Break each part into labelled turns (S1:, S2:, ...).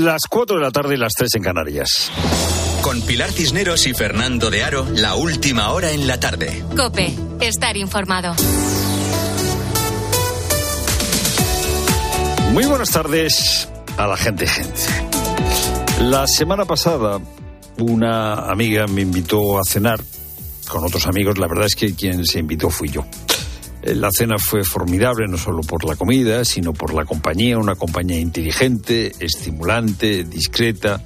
S1: Las 4 de la tarde y las 3 en Canarias.
S2: Con Pilar Cisneros y Fernando de Aro, la última hora en la tarde.
S3: Cope, estar informado.
S1: Muy buenas tardes a la gente, gente. La semana pasada una amiga me invitó a cenar con otros amigos. La verdad es que quien se invitó fui yo. Eh, la cena fue formidable no solo por la comida, sino por la compañía, una compañía inteligente, estimulante, discreta.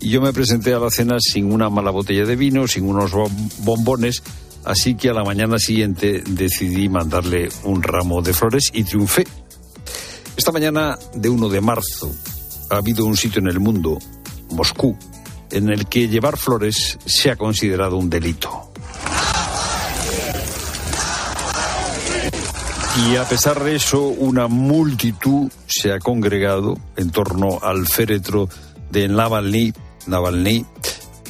S1: Y yo me presenté a la cena sin una mala botella de vino, sin unos bombones, así que a la mañana siguiente decidí mandarle un ramo de flores y triunfé. Esta mañana de 1 de marzo ha habido un sitio en el mundo, Moscú, en el que llevar flores se ha considerado un delito. Y a pesar de eso, una multitud se ha congregado en torno al féretro de Navalny, Navalny,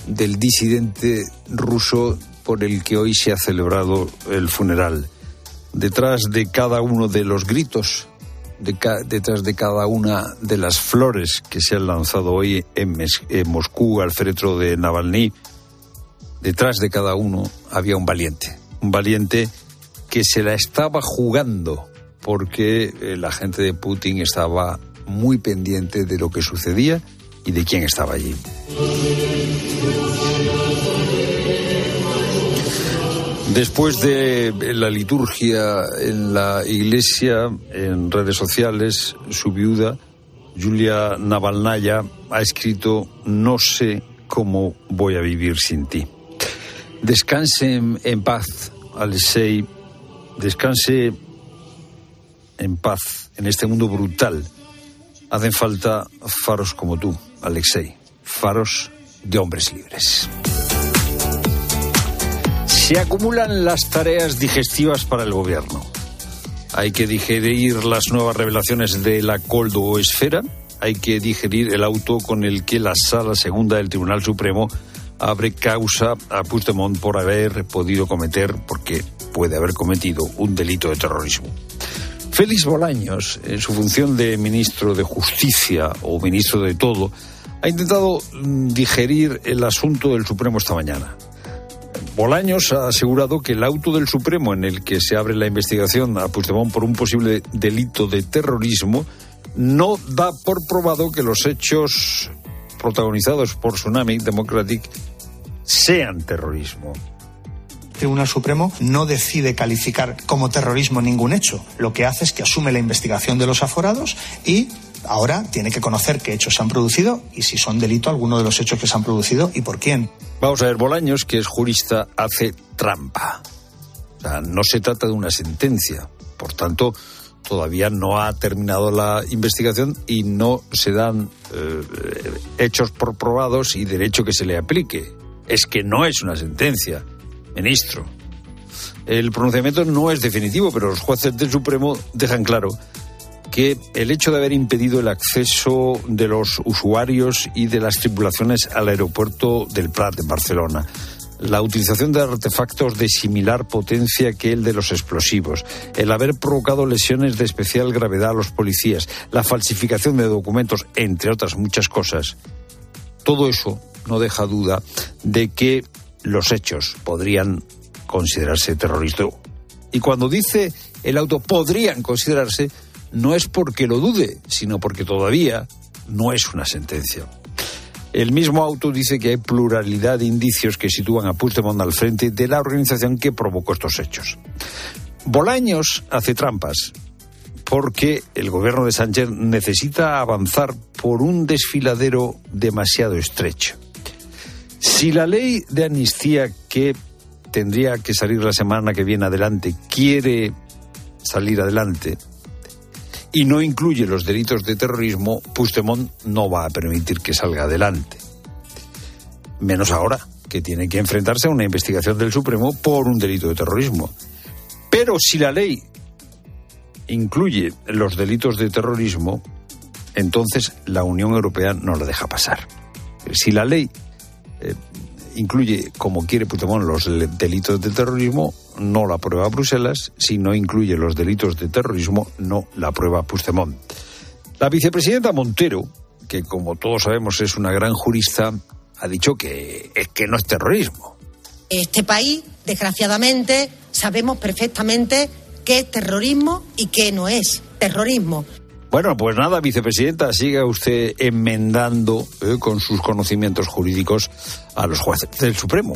S1: del disidente ruso por el que hoy se ha celebrado el funeral. Detrás de cada uno de los gritos, detrás de cada una de las flores que se han lanzado hoy en, en Moscú al féretro de Navalny, detrás de cada uno había un valiente. Un valiente que se la estaba jugando porque eh, la gente de Putin estaba muy pendiente de lo que sucedía y de quién estaba allí. Después de la liturgia en la iglesia, en redes sociales, su viuda, Julia Navalnaya, ha escrito No sé cómo voy a vivir sin ti. Descansen en paz, Alexei descanse en paz en este mundo brutal. Hacen falta faros como tú, Alexei, faros de hombres libres. Se acumulan las tareas digestivas para el gobierno. Hay que digerir las nuevas revelaciones de la Coldo Esfera, hay que digerir el auto con el que la Sala Segunda del Tribunal Supremo abre causa a Puigdemont por haber podido cometer, porque puede haber cometido un delito de terrorismo. Félix Bolaños, en su función de ministro de Justicia o ministro de todo, ha intentado mm, digerir el asunto del Supremo esta mañana. Bolaños ha asegurado que el auto del Supremo en el que se abre la investigación a Puigdemont por un posible delito de terrorismo no da por probado que los hechos protagonizados por Tsunami Democratic sean terrorismo.
S4: Tribunal Supremo no decide calificar como terrorismo ningún hecho. Lo que hace es que asume la investigación de los aforados y ahora tiene que conocer qué hechos se han producido y si son delito alguno de los hechos que se han producido y por quién.
S1: Vamos a ver, Bolaños, que es jurista, hace trampa. No se trata de una sentencia. Por tanto, todavía no ha terminado la investigación y no se dan eh, hechos por probados y derecho que se le aplique. Es que no es una sentencia ministro. El pronunciamiento no es definitivo, pero los jueces del Supremo dejan claro que el hecho de haber impedido el acceso de los usuarios y de las tripulaciones al aeropuerto del Prat en Barcelona, la utilización de artefactos de similar potencia que el de los explosivos, el haber provocado lesiones de especial gravedad a los policías, la falsificación de documentos, entre otras muchas cosas, todo eso no deja duda de que los hechos podrían considerarse terroristas. Y cuando dice el auto podrían considerarse, no es porque lo dude, sino porque todavía no es una sentencia. El mismo auto dice que hay pluralidad de indicios que sitúan a Puigdemont al frente de la organización que provocó estos hechos. Bolaños hace trampas porque el gobierno de Sánchez necesita avanzar por un desfiladero demasiado estrecho. Si la ley de amnistía que tendría que salir la semana que viene adelante quiere salir adelante y no incluye los delitos de terrorismo, Puigdemont no va a permitir que salga adelante. Menos ahora, que tiene que enfrentarse a una investigación del Supremo por un delito de terrorismo. Pero si la ley incluye los delitos de terrorismo, entonces la Unión Europea no lo deja pasar. Si la ley eh, incluye, como quiere Puigdemont, los delitos de terrorismo, no la aprueba Bruselas. Si no incluye los delitos de terrorismo, no la aprueba Puigdemont. La vicepresidenta Montero, que como todos sabemos es una gran jurista, ha dicho que es que no es terrorismo.
S5: Este país, desgraciadamente, sabemos perfectamente qué es terrorismo y qué no es terrorismo.
S1: Bueno, pues nada, vicepresidenta, siga usted enmendando eh, con sus conocimientos jurídicos a los jueces del Supremo.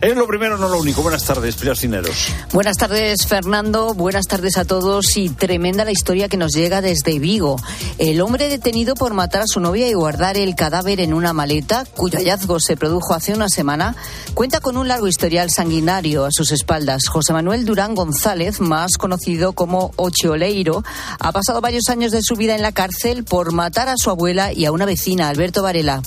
S1: Es lo primero, no lo único. Buenas tardes, Pilar Cineros.
S6: Buenas tardes, Fernando. Buenas tardes a todos. Y tremenda la historia que nos llega desde Vigo. El hombre detenido por matar a su novia y guardar el cadáver en una maleta, cuyo hallazgo se produjo hace una semana, cuenta con un largo historial sanguinario a sus espaldas. José Manuel Durán González, más conocido como Oleiro, ha pasado varios años de su vida en la cárcel por matar a su abuela y a una vecina, Alberto Varela.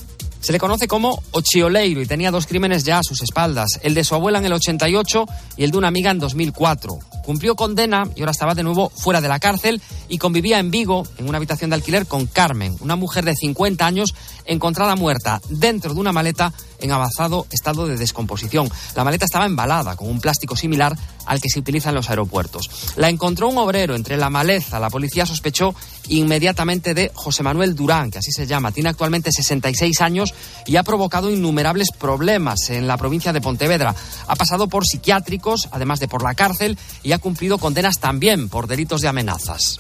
S7: Se le conoce como Ochioleiro y tenía dos crímenes ya a sus espaldas, el de su abuela en el 88 y el de una amiga en 2004. Cumplió condena y ahora estaba de nuevo fuera de la cárcel y convivía en Vigo en una habitación de alquiler con Carmen, una mujer de 50 años encontrada muerta dentro de una maleta en avanzado estado de descomposición. La maleta estaba embalada con un plástico similar al que se utiliza en los aeropuertos. La encontró un obrero entre la maleza. La policía sospechó inmediatamente de José Manuel Durán, que así se llama. Tiene actualmente 66 años y ha provocado innumerables problemas en la provincia de Pontevedra. Ha pasado por psiquiátricos, además de por la cárcel, y ha cumplido condenas también por delitos de amenazas.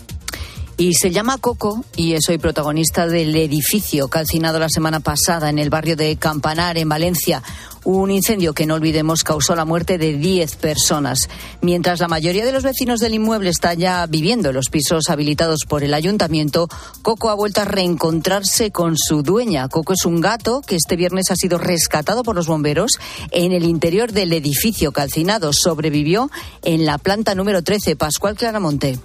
S6: Y se llama Coco y es hoy protagonista del edificio calcinado la semana pasada en el barrio de Campanar, en Valencia. Un incendio que no olvidemos causó la muerte de 10 personas. Mientras la mayoría de los vecinos del inmueble está ya viviendo en los pisos habilitados por el ayuntamiento, Coco ha vuelto a reencontrarse con su dueña. Coco es un gato que este viernes ha sido rescatado por los bomberos en el interior del edificio calcinado. Sobrevivió en la planta número 13, Pascual Claramonte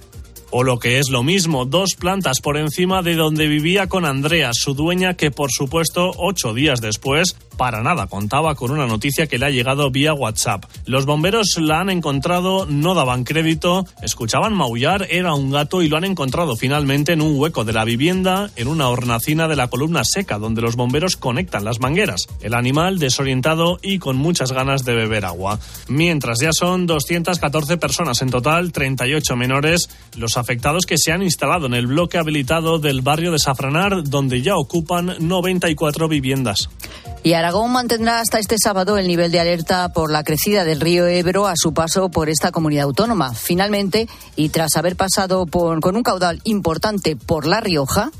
S8: o lo que es lo mismo, dos plantas por encima de donde vivía con Andrea, su dueña, que por supuesto ocho días después para nada contaba con una noticia que le ha llegado vía WhatsApp. Los bomberos la han encontrado, no daban crédito, escuchaban maullar, era un gato y lo han encontrado finalmente en un hueco de la vivienda, en una hornacina de la columna seca donde los bomberos conectan las mangueras. El animal desorientado y con muchas ganas de beber agua. Mientras ya son 214 personas en total, 38 menores, los afectados que se han instalado en el bloque habilitado del barrio de Safranar, donde ya ocupan 94 viviendas.
S6: Y Aragón mantendrá hasta este sábado el nivel de alerta por la crecida del río Ebro a su paso por esta comunidad autónoma. Finalmente, y tras haber pasado por, con un caudal importante por La Rioja,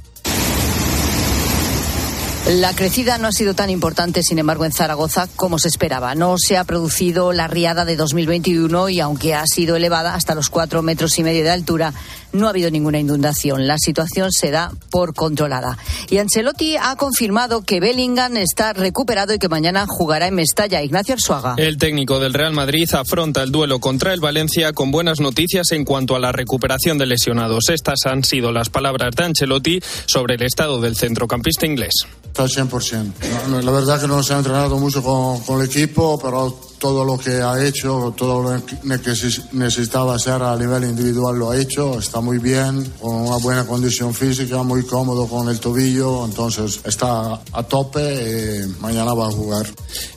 S6: la crecida no ha sido tan importante, sin embargo, en Zaragoza como se esperaba. No se ha producido la riada de 2021 y aunque ha sido elevada hasta los cuatro metros y medio de altura, no ha habido ninguna inundación. La situación se da por controlada. Y Ancelotti ha confirmado que Bellingham está recuperado y que mañana jugará en Mestalla. Ignacio Arzuaga.
S9: El técnico del Real Madrid afronta el duelo contra el Valencia con buenas noticias en cuanto a la recuperación de lesionados. Estas han sido las palabras de Ancelotti sobre el estado del centrocampista inglés.
S10: Está 100%. La verdad que no se ha entrenado mucho con, con el equipo, pero todo lo que ha hecho, todo lo que necesitaba hacer a nivel individual lo ha hecho, está muy bien, con una buena condición física, muy cómodo con el tobillo, entonces está a tope y mañana va a jugar.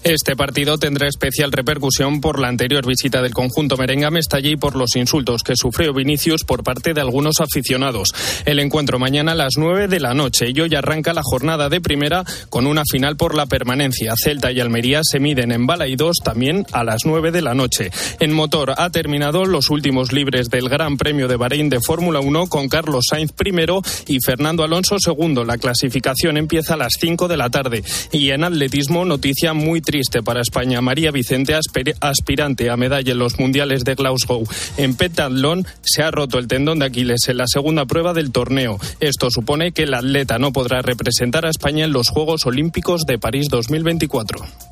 S9: Este partido tendrá especial repercusión por la anterior visita del conjunto merengue a Mestalla y por los insultos que sufrió Vinicius por parte de algunos aficionados. El encuentro mañana a las 9 de la noche y hoy arranca la jornada de primera con una final por la permanencia. Celta y Almería se miden en bala y dos también a las 9 de la noche. En motor ha terminado los últimos libres del Gran Premio de Bahrein de Fórmula 1 con Carlos Sainz primero y Fernando Alonso segundo. La clasificación empieza a las 5 de la tarde. Y en atletismo, noticia muy triste para España. María Vicente, aspirante a medalla en los mundiales de Glasgow. En pentatlón se ha roto el tendón de Aquiles en la segunda prueba del torneo. Esto supone que el atleta no podrá representar a España en los Juegos Olímpicos de París 2024.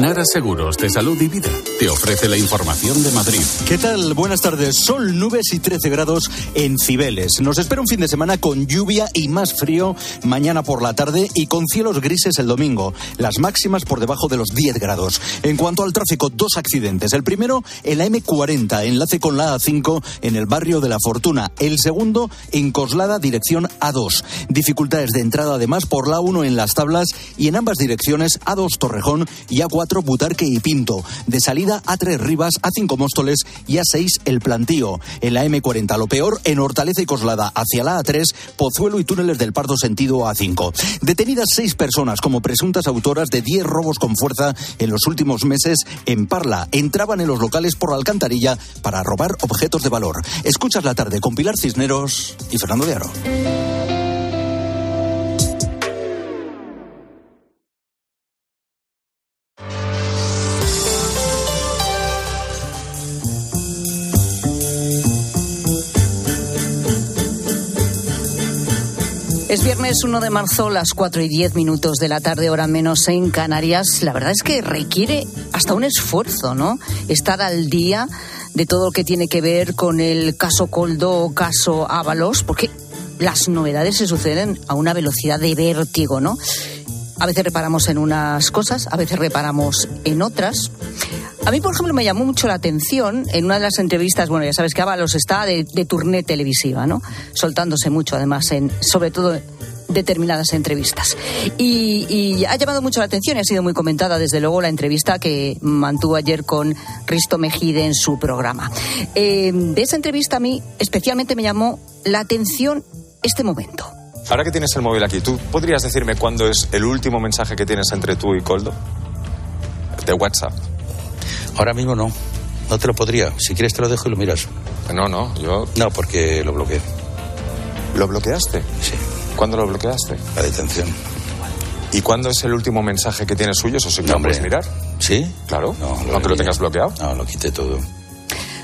S11: Nara Seguros de Salud y Vida te ofrece la información de Madrid.
S12: ¿Qué tal? Buenas tardes. Sol, nubes y 13 grados en Cibeles. Nos espera un fin de semana con lluvia y más frío mañana por la tarde y con cielos grises el domingo. Las máximas por debajo de los 10 grados. En cuanto al tráfico, dos accidentes. El primero en la M40, enlace con la A5 en el barrio de la Fortuna. El segundo en Coslada, dirección A2. Dificultades de entrada además por la 1 en las tablas y en ambas direcciones A2 Torrejón y A4 A4 Butarque y Pinto. De salida A3 Rivas, A5 Móstoles y A6 El Plantío. En la M40 lo peor, en Hortaleza y Coslada hacia la A3, Pozuelo y túneles del Pardo sentido A5. Detenidas seis personas como presuntas autoras de 10 robos con fuerza en los últimos meses en Parla. Entraban en los locales por la alcantarilla para robar objetos de valor. Escuchas la tarde con Pilar Cisneros y Fernando de Aro.
S6: Es viernes 1 de marzo, las 4 y 10 minutos de la tarde, hora menos en Canarias. La verdad es que requiere hasta un esfuerzo, ¿no? Estar al día de todo lo que tiene que ver con el caso Coldo o caso Ábalos, porque las novedades se suceden a una velocidad de vértigo, ¿no? A veces reparamos en unas cosas, a veces reparamos en otras. A mí, por ejemplo, me llamó mucho la atención en una de las entrevistas, bueno, ya sabes que Ábalos está de, de turné televisiva, ¿no? Soltándose mucho, además, sobre todo determinadas entrevistas. Y, y, ha llamado mucho la atención y ha sido muy comentada, desde luego, la entrevista que mantuvo ayer con Risto Mejide en su programa. Eh, de esa entrevista a mí especialmente me llamó la atención este momento.
S13: Ahora que tienes el móvil aquí, ¿tú podrías decirme cuándo es el último mensaje que tienes entre tú y Coldo? De WhatsApp.
S14: Ahora mismo no. No te lo podría. Si quieres te lo dejo y lo miras.
S13: No, no, yo...
S14: No, porque lo bloqueé.
S13: ¿Lo bloqueaste?
S14: Sí.
S13: ¿Cuándo lo bloqueaste?
S14: La detención.
S13: ¿Y cuándo es el último mensaje que tienes suyo? ¿Eso sí que
S14: No,
S13: lo puedes mirar?
S14: ¿Sí?
S13: Claro.
S14: No,
S13: Aunque lo
S14: eliminé.
S13: tengas bloqueado.
S14: No, lo quité todo.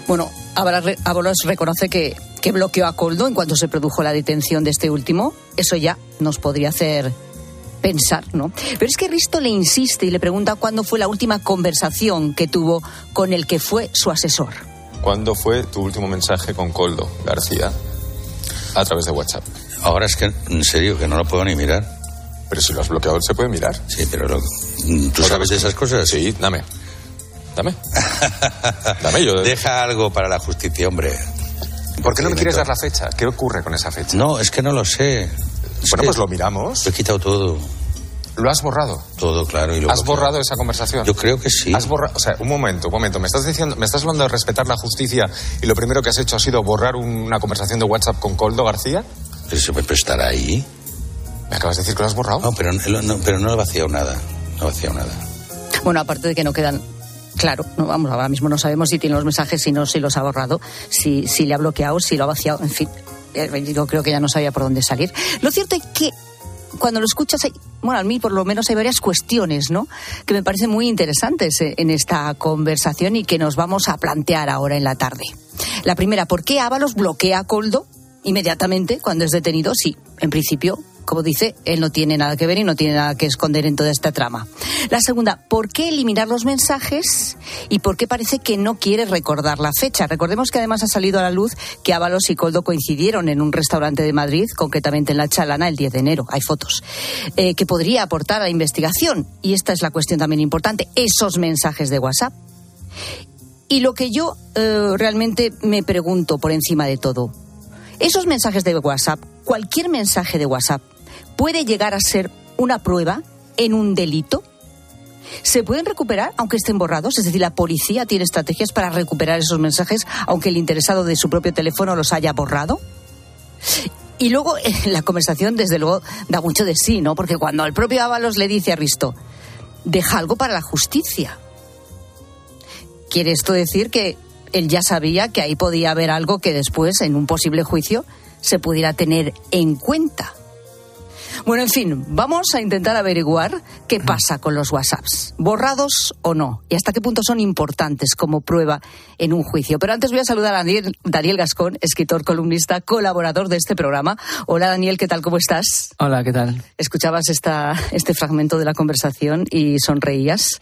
S6: Bueno, Ábalos reconoce que, que bloqueó a Coldo en cuanto se produjo la detención de este último. Eso ya nos podría hacer pensar, ¿no? Pero es que Risto le insiste y le pregunta cuándo fue la última conversación que tuvo con el que fue su asesor.
S13: ¿Cuándo fue tu último mensaje con Coldo García? A través de WhatsApp.
S14: Ahora es que, en serio, que no lo puedo ni mirar.
S13: Pero si lo has bloqueado, se puede mirar.
S14: Sí, pero lo- ¿tú sabes de esas cosas?
S13: Sí, dame. Dame. Dame yo.
S14: Deja algo para la justicia, hombre.
S13: ¿Por qué no me quieres dar la fecha? ¿Qué ocurre con esa fecha?
S14: No, es que no lo sé. Es
S13: Bueno, pues lo miramos.
S14: Lo he quitado todo.
S13: ¿Lo has borrado?
S14: Todo, claro. Y lo
S13: ¿Has borrado esa conversación?
S14: Yo creo que sí.
S13: Has borrado, o sea, un momento, un momento. Me estás diciendo, me estás hablando de respetar la justicia y lo primero que has hecho ha sido borrar una conversación de WhatsApp con Coldo García.
S14: Pero se puede estar ahí.
S13: ¿Me acabas de decir que lo has borrado?
S14: No, pero no, no, pero no he vaciado nada. No he vaciado nada.
S6: Bueno, aparte de que no quedan. Claro, no, vamos, ahora mismo no sabemos si tiene los mensajes, si no, si los ha borrado, si, si le ha bloqueado, si lo ha vaciado, en fin. eh, Yo creo que ya no sabía por dónde salir. Lo cierto es que cuando lo escuchas, hay, bueno, a mí por lo menos hay varias cuestiones, ¿no? Que me parecen muy interesantes eh, en esta conversación y que nos vamos a plantear ahora en la tarde. La primera, ¿por qué Ábalos bloquea a Coldo inmediatamente cuando es detenido? Sí, en principio, como dice, él no tiene nada que ver y no tiene nada que esconder en toda esta trama. La segunda, ¿por qué eliminar los mensajes y por qué parece que no quiere recordar la fecha? Recordemos que además ha salido a la luz que Ábalos y Coldo coincidieron en un restaurante de Madrid, concretamente en la Chalana, el 10 de enero. Hay fotos. Eh, que podría aportar a la investigación. Y esta es la cuestión también importante, esos mensajes de WhatsApp. Y lo que yo eh, realmente me pregunto por encima de todo, esos mensajes de WhatsApp, cualquier mensaje de WhatsApp, puede llegar a ser una prueba en un delito. ¿Se pueden recuperar aunque estén borrados? Es decir, la policía tiene estrategias para recuperar esos mensajes aunque el interesado de su propio teléfono los haya borrado. Y luego eh, la conversación, desde luego, da mucho de sí, ¿no? Porque cuando el propio Ábalos le dice a Risto, deja algo para la justicia. ¿Quiere esto decir que él ya sabía que ahí podía haber algo que después, en un posible juicio, se pudiera tener en cuenta? Bueno, en fin, vamos a intentar averiguar qué pasa con los WhatsApps, borrados o no, y hasta qué punto son importantes como prueba en un juicio. Pero antes voy a saludar a Daniel, Daniel Gascón, escritor, columnista, colaborador de este programa. Hola Daniel, ¿qué tal? ¿Cómo estás?
S15: Hola, ¿qué tal?
S6: Escuchabas esta, este fragmento de la conversación y sonreías.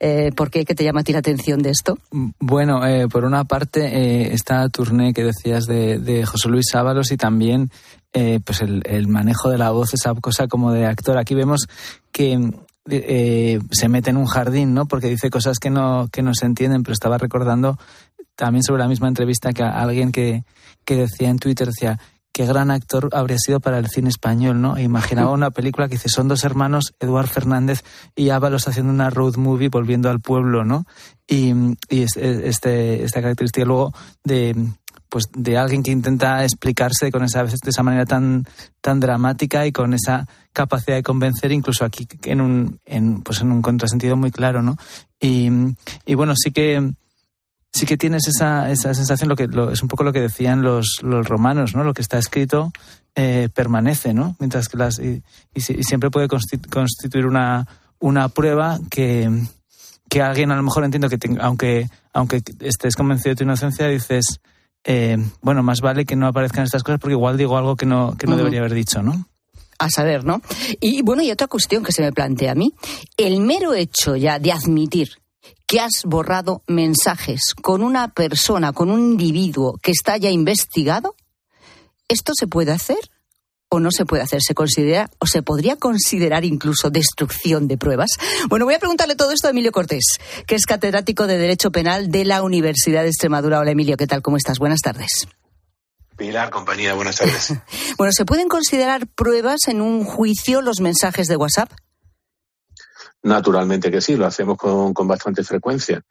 S6: Eh, ¿Por qué? ¿Qué te llama a ti la atención de esto?
S15: Bueno, eh, por una parte, eh, esta tournée que decías de, de José Luis Ábalos y también eh, pues el, el manejo de la voz, esa cosa como de actor. Aquí vemos que eh, se mete en un jardín, ¿no? Porque dice cosas que no, que no se entienden, pero estaba recordando también sobre la misma entrevista que alguien que, que decía en Twitter, decía, qué gran actor habría sido para el cine español, ¿no? E imaginaba una película que dice, son dos hermanos, Eduard Fernández y Ábalos haciendo una road movie volviendo al pueblo, ¿no? Y, y este, esta característica luego de pues de alguien que intenta explicarse con esa de esa manera tan tan dramática y con esa capacidad de convencer incluso aquí en un en, pues en un contrasentido muy claro no y, y bueno sí que sí que tienes esa, esa sensación, lo que es un poco lo que decían los, los romanos, ¿no? Lo que está escrito eh, permanece, ¿no? Mientras que las y, siempre puede constituir una, una prueba que, que alguien a lo mejor entiendo que aunque aunque estés convencido de tu inocencia dices eh, bueno más vale que no aparezcan estas cosas porque igual digo algo que no que no debería haber dicho, ¿no?
S6: a saber, ¿no? Y bueno, y otra cuestión que se me plantea a mí, el mero hecho ya de admitir que has borrado mensajes con una persona, con un individuo que está ya investigado, ¿esto se puede hacer o no se puede hacer? ¿Se considera o se podría considerar incluso destrucción de pruebas? Bueno, voy a preguntarle todo esto a Emilio Cortés, que es catedrático de Derecho Penal de la Universidad de Extremadura. Hola Emilio, ¿qué tal? ¿Cómo estás? Buenas tardes.
S16: Pilar, compañía, buenas tardes.
S6: bueno, ¿se pueden considerar pruebas en un juicio los mensajes de WhatsApp?
S16: Naturalmente que sí, lo hacemos con, con bastante frecuencia.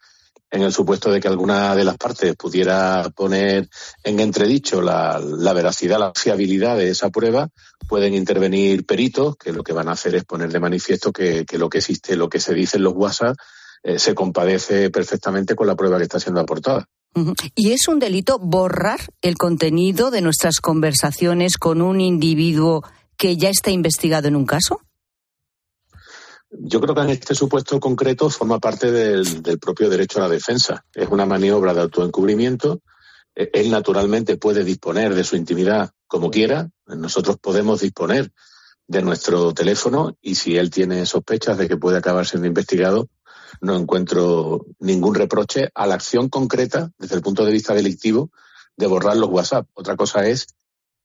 S16: En el supuesto de que alguna de las partes pudiera poner en entredicho la, veracidad, la fiabilidad de esa prueba, pueden intervenir peritos que lo que van a hacer es poner de manifiesto que, que lo que existe, lo que se dice en los WhatsApp, eh, se compadece perfectamente con la prueba que está siendo aportada.
S6: ¿Y es un delito borrar el contenido de nuestras conversaciones con un individuo que ya está investigado en un caso?
S16: Yo creo que en este supuesto concreto forma parte del, propio derecho a la defensa. Es una maniobra de autoencubrimiento. E, él naturalmente puede disponer de su intimidad como quiera. Nosotros podemos disponer de nuestro teléfono y si él tiene sospechas de que puede acabar siendo investigado, no encuentro ningún reproche a la acción concreta desde el punto de vista delictivo de borrar los WhatsApp. Otra cosa es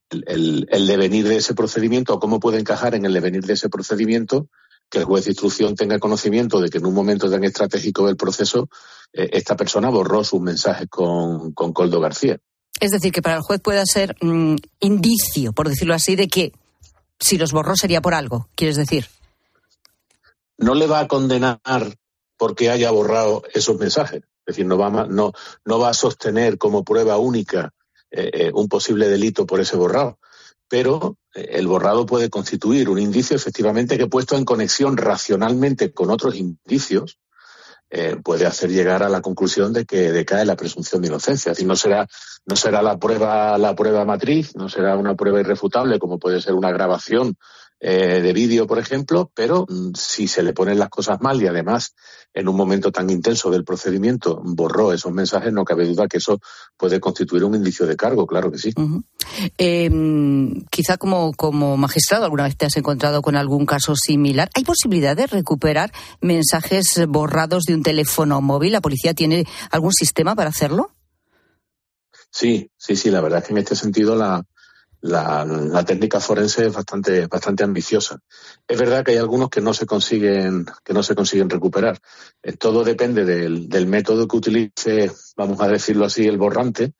S16: el, el devenir de ese procedimiento o cómo puede encajar en el devenir de ese procedimiento que el juez de instrucción tenga conocimiento de que en un momento tan estratégico del proceso eh, esta persona borró sus mensajes con, Coldo García.
S6: Es decir, que para el juez pueda ser mm, indicio, por decirlo así, de que si los borró sería por algo, quieres decir.
S16: No le va a condenar porque haya borrado esos mensajes. Es decir, no va, a, no, no va a sostener como prueba única eh, eh, un posible delito por ese borrado pero eh, el borrado puede constituir un indicio efectivamente que puesto en conexión racionalmente con otros indicios, eh, puede hacer llegar a la conclusión de que decae la presunción de inocencia. Es decir, no será, no será la prueba, la prueba matriz, no será una prueba irrefutable como puede ser una grabación eh, de vídeo, por ejemplo, pero mm, si se le ponen las cosas mal y además en un momento tan intenso del procedimiento borró esos mensajes, no cabe duda que eso puede constituir un indicio de cargo, claro que sí.
S6: Em, quizá como, como magistrado alguna vez te has encontrado con algún caso similar. ¿Hay posibilidad de recuperar mensajes borrados de un teléfono móvil? ¿La policía tiene algún sistema para hacerlo?
S16: Sí, sí, sí, la verdad es que en este sentido la, la, técnica forense es bastante, bastante ambiciosa. Es verdad que hay algunos que no se consiguen, que no se consiguen recuperar. Eh, todo depende del, del, método que utilice, vamos a decirlo así, el borrante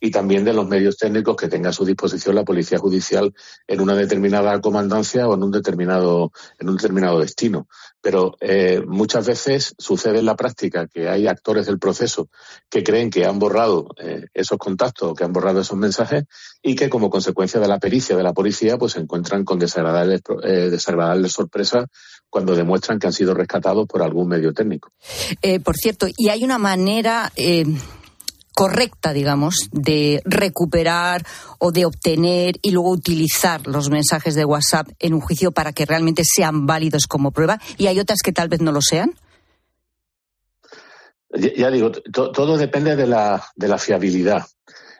S16: y también de los medios técnicos que tenga a su disposición la policía judicial en una determinada comandancia o en un determinado, en un determinado destino pero eh, muchas veces sucede en la práctica que hay actores del proceso que creen que han borrado eh, esos contactos, que han borrado esos mensajes y que como consecuencia de la pericia de la policía pues se encuentran con desagradables, eh, desagradables sorpresas cuando demuestran que han sido rescatados por algún medio técnico.
S6: por cierto, y hay una manera correcta, digamos, de recuperar o de obtener y luego utilizar los mensajes de WhatsApp en un juicio para que realmente sean válidos como prueba y hay otras que tal vez no lo sean?
S16: Ya, digo, todo depende de la, de la fiabilidad.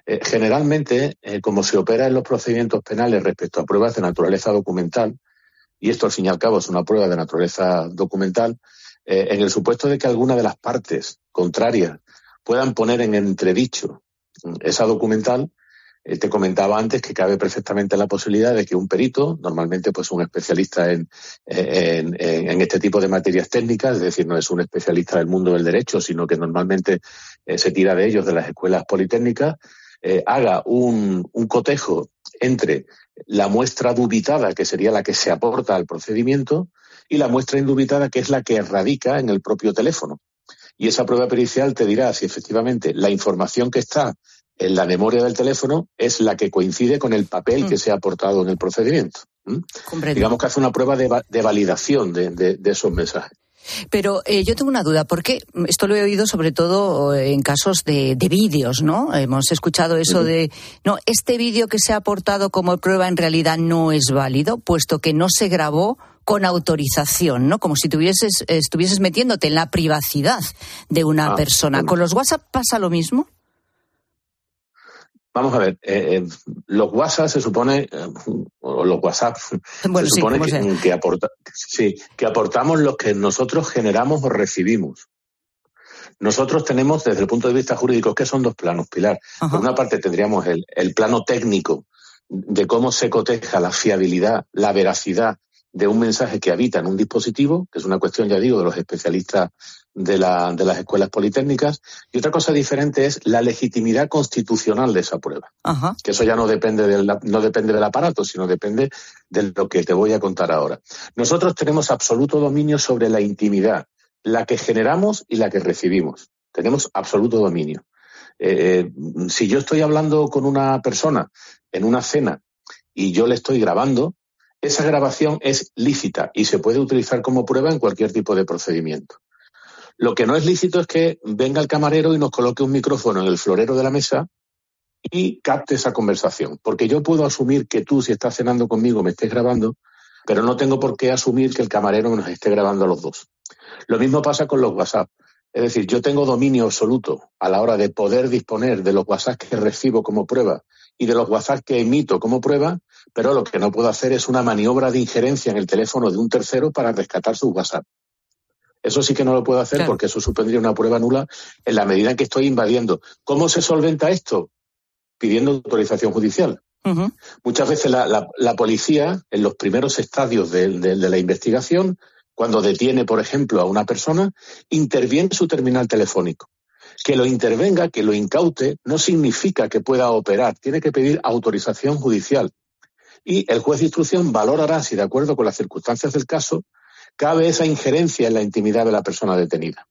S16: Eh, generalmente, eh, como se opera en los procedimientos penales respecto a pruebas de naturaleza documental, y esto al fin y al cabo es una prueba de naturaleza documental, eh, en el supuesto de que alguna de las partes contrarias puedan poner en entredicho esa documental, te comentaba antes que cabe perfectamente la posibilidad de que un perito, normalmente pues un especialista en, en, este tipo de materias técnicas, es decir, no es un especialista del mundo del derecho, sino que normalmente se tira de ellos de las escuelas politécnicas, eh, haga un, un cotejo entre la muestra dubitada, que sería la que se aporta al procedimiento, y la muestra indubitada, que es la que radica en el propio teléfono. Y esa prueba pericial te dirá si efectivamente la información que está en la memoria del teléfono es la que coincide con el papel
S6: Mm.
S16: que se ha aportado en el procedimiento. Digamos que hace una prueba de, va- de validación de, de- de esos mensajes.
S6: Pero eh, yo tengo una duda, porque esto lo he oído sobre todo eh, en casos de, de vídeos, ¿no? Hemos escuchado eso de, no, este vídeo que se ha aportado como prueba en realidad no es válido, puesto que no se grabó con autorización, ¿no? Como si tuvieses, estuvieses metiéndote en la privacidad de una
S16: Ah,
S6: persona.
S16: bueno.
S6: ¿Con los WhatsApp pasa lo mismo?
S16: Vamos a ver, eh, eh, los WhatsApp se supone, eh, o los WhatsApp,
S6: Bueno,
S16: se
S6: sí,
S16: supone que, aporta- sí, que aportamos los que nosotros generamos o recibimos. Nosotros tenemos, desde el punto de vista jurídico, que son dos planos, Pilar. Por una parte tendríamos el, el plano técnico de cómo se coteja la fiabilidad, la veracidad de un mensaje que habita en un dispositivo, que es una cuestión, ya digo, de los especialistas de, la- de las escuelas politécnicas. Y otra cosa diferente es la legitimidad constitucional de esa prueba
S6: Ajá.
S16: que eso ya no depende del, no depende del aparato, sino depende de lo que te voy a contar ahora. Nosotros tenemos absoluto dominio sobre la intimidad, la que generamos y la que recibimos. Tenemos absoluto dominio. Eh, eh, si yo estoy hablando con una persona en una cena y yo le estoy grabando, esa grabación es lícita y se puede utilizar como prueba en cualquier tipo de procedimiento. Lo que no es lícito es que venga el camarero y nos coloque un micrófono en el florero de la mesa y capte esa conversación. Porque yo puedo asumir que tú, si estás cenando conmigo, me estés grabando, pero no tengo por qué asumir que el camarero nos esté grabando a los dos. Lo mismo pasa con los WhatsApp. Es decir, yo tengo dominio absoluto a la hora de poder disponer de los WhatsApp que recibo como prueba y de los WhatsApp que emito como prueba, pero lo que no puedo hacer es una maniobra de injerencia en el teléfono de un tercero para rescatar su WhatsApp. Eso sí que no lo puedo hacer
S6: Claro.
S16: porque eso supondría una prueba nula en la medida en que estoy invadiendo. ¿Cómo se solventa esto? Pidiendo autorización judicial. Muchas veces la, la- la policía, en los primeros estadios de, de- de la investigación, cuando detiene, por ejemplo, a una persona, interviene su terminal telefónico. Que lo intervenga, que lo incaute, no significa que pueda operar. Tiene que pedir autorización judicial. Y el juez de instrucción valorará si, de acuerdo con las circunstancias del caso, cabe esa injerencia en la intimidad de la persona detenida.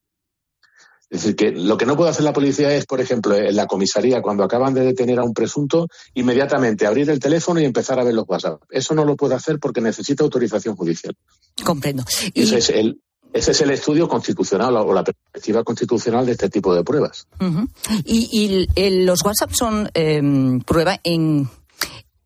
S16: Es decir, que lo que no puede hacer la policía es, por ejemplo, en la comisaría, cuando acaban de detener a un presunto, inmediatamente abrir el teléfono y empezar a ver los WhatsApp. Eso no lo puede hacer porque necesita autorización judicial.
S6: Comprendo.
S16: Y ese es el, ese es el estudio constitucional o la perspectiva constitucional de este tipo de pruebas.
S6: Y, y el- los WhatsApp son eh, prueba en,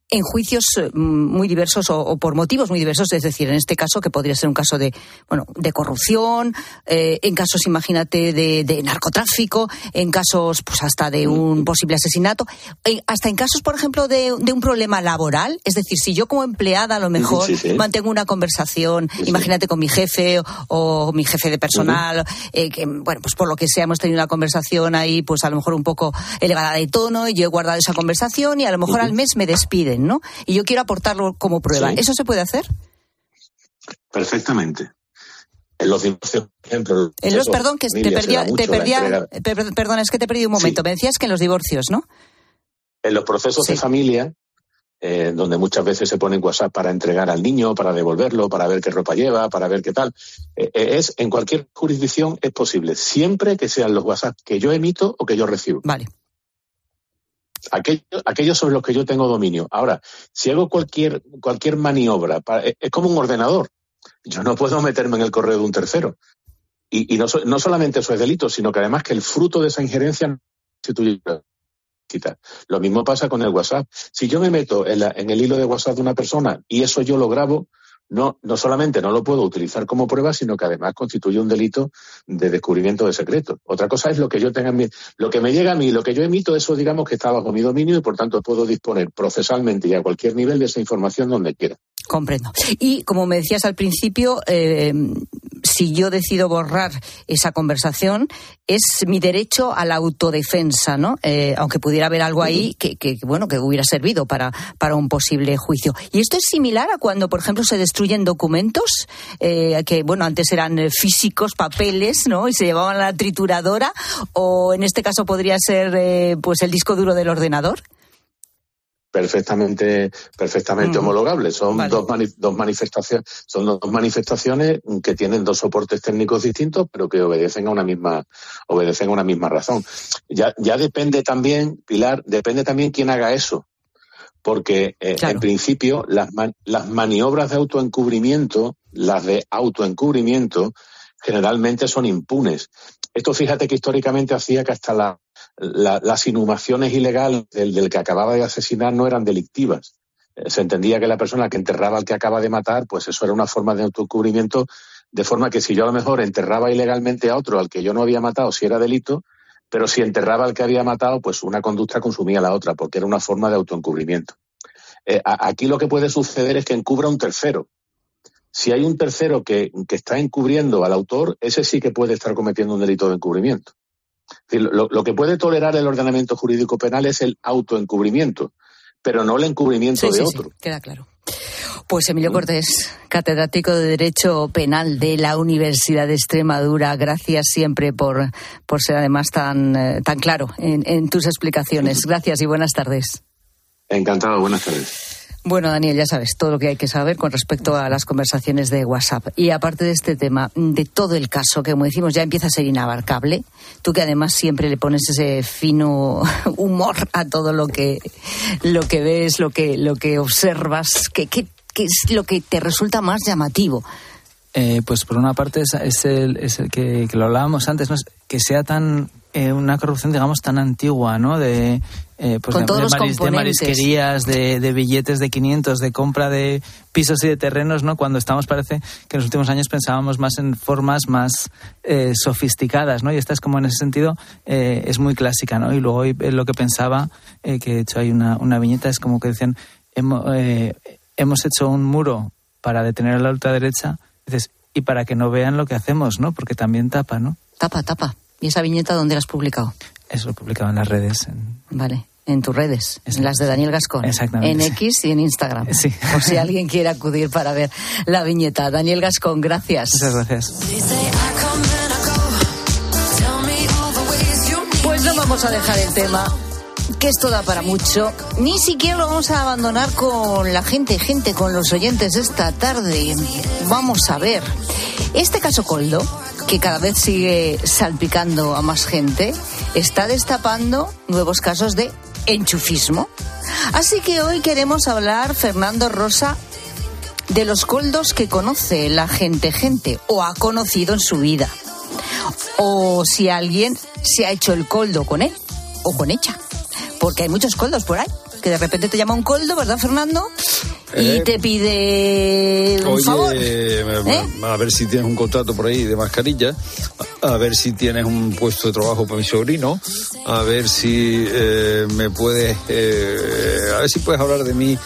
S6: en juicios eh, muy diversos o, o por motivos muy diversos, es decir, en este caso que podría ser un caso de bueno de corrupción, eh, en casos imagínate de, de narcotráfico, en casos pues hasta de un posible asesinato, en- hasta en casos por ejemplo de, de un problema laboral, es decir, si yo como empleada a lo mejor
S17: Sí, sí.
S6: mantengo una conversación, imagínate con mi jefe o, o mi jefe de personal, eh, que bueno pues por lo que sea hemos tenido una conversación ahí pues a lo mejor un poco elevada de tono y yo he guardado esa conversación y a lo mejor al mes me despiden, ¿no? Y yo quiero aportarlo como prueba.
S16: Sí.
S6: ¿Eso se puede hacer?
S16: Perfectamente. En los divorcios, por ejemplo.
S6: En los, perdón, que te perdía, te perdón, es que te he perdido un momento. Me decías que en los divorcios, ¿no?
S16: en los procesos de familia, eh, donde muchas veces se ponen WhatsApp para entregar al niño, para devolverlo, para ver qué ropa lleva, para ver qué tal, eh, eh, es en cualquier jurisdicción es posible, siempre que sean los WhatsApp que yo emito o que yo recibo.
S6: Vale.
S16: Aquellos, aquellos sobre los que yo tengo dominio. Ahora, si hago cualquier, cualquier maniobra, pa- es es como un ordenador. Yo no puedo meterme en el correo de un tercero. Y, no, no solamente eso es delito, sino que además que el fruto de esa injerencia no constituye. Lo mismo pasa con el WhatsApp. Si yo me meto en, la- en el hilo de WhatsApp de una persona y eso yo lo grabo, no, no solamente no lo puedo utilizar como prueba, sino que además constituye un delito de descubrimiento de secretos. Otra cosa es lo que yo tenga en mi, lo que me llega a mí, lo que yo emito, eso digamos que está bajo mi dominio y por tanto puedo disponer procesalmente y a cualquier nivel de esa información donde quiera.
S6: Comprendo. Y como me decías al principio, eh, si yo decido borrar esa conversación, es mi derecho a la autodefensa, ¿no? Eh, aunque pudiera haber algo ahí que, que, bueno, que hubiera servido para, para un posible juicio. Y esto es similar a cuando, por ejemplo, se destruyen documentos eh, que, bueno, antes eran físicos, papeles, ¿no? Y se llevaban a la trituradora, o en este caso podría ser, eh, pues, el disco duro del ordenador
S16: perfectamente perfectamente homologables son dos, dos manifestaciones son dos manifestaciones que tienen dos soportes técnicos distintos pero que obedecen a una misma obedecen a una misma razón. Ya ya depende también Pilar depende también quién haga eso. Porque eh, en principio las las maniobras de autoencubrimiento las de autoencubrimiento generalmente son impunes. Esto fíjate que históricamente hacía que hasta la las inhumaciones ilegales del, que acababa de asesinar no eran delictivas. Eh, se entendía que la persona que enterraba al que acaba de matar, pues eso era una forma de autocubrimiento, de forma que si yo a lo mejor enterraba ilegalmente a otro al que yo no había matado, si era delito, pero si enterraba al que había matado, pues una conducta consumía la otra, porque era una forma de autoencubrimiento. Eh, aquí lo que puede suceder es que encubra un tercero. Si hay un tercero que, que está encubriendo al autor, ese sí que puede estar cometiendo un delito de encubrimiento. Lo, que puede tolerar el ordenamiento jurídico penal es el autoencubrimiento, pero no el encubrimiento de otro.
S6: queda claro. Pues Emilio Cortés, catedrático de Derecho Penal de la Universidad de Extremadura, gracias siempre por, por ser además tan, eh, tan claro en, en tus explicaciones. Gracias y buenas tardes.
S16: Encantado, buenas tardes.
S6: Bueno, Daniel, ya sabes todo lo que hay que saber con respecto a las conversaciones de WhatsApp. Y aparte de este tema, de todo el caso, que como decimos, ya empieza a ser inabarcable, tú que además siempre le pones ese fino humor a todo lo que, lo que ves, lo que, lo que observas, ¿qué, qué, es lo que te resulta más llamativo?
S15: Eh, pues por una parte es, el, es el que, lo hablábamos antes, ¿no? que sea tan eh, una corrupción, digamos, tan antigua, ¿no? De, eh, pues de, marisquerías, de, billetes de 500, de compra de pisos y de terrenos, ¿no? Cuando estamos, parece que en los últimos años pensábamos más en formas más eh, sofisticadas, ¿no? Y esta es como en ese sentido eh, es muy clásica, ¿no? Y luego lo que pensaba, que de hecho hay una, una viñeta, es como que decían, hemos, hemos hecho un muro para detener a la ultraderecha, dices, y para que no vean lo que hacemos, ¿no? Porque también tapa, ¿no?
S6: Tapa, tapa. ¿Y esa viñeta dónde la has publicado?
S15: Eso lo publicado en las redes.
S6: Vale en tus redes, en las de Daniel Gascón.
S15: Exactamente.
S6: En X y en Instagram. Sí. Por si alguien quiere acudir para ver la viñeta. Daniel Gascón, gracias.
S15: Muchas gracias.
S6: Pues no vamos a dejar el tema que esto da para mucho. Ni siquiera lo vamos a abandonar con la gente, gente, con los oyentes esta tarde. Vamos a ver. Este caso Coldo, que cada vez sigue salpicando a más gente, está destapando nuevos casos de enchufismo. Así que hoy queremos hablar, Fernando Rosa, de los coldos que conoce la gente, gente, o ha conocido en su vida. O si alguien se ha hecho el coldo con él o con ella. Porque hay muchos coldos por ahí. Que de repente te llama un coldo, ¿verdad, Fernando? y eh, te pide un favor.
S1: ¿Eh? A ver si tienes un contrato por ahí de mascarilla, a ver si tienes un puesto de trabajo para mi sobrino, a ver si eh, me puedes, a ver si puedes hablar de mí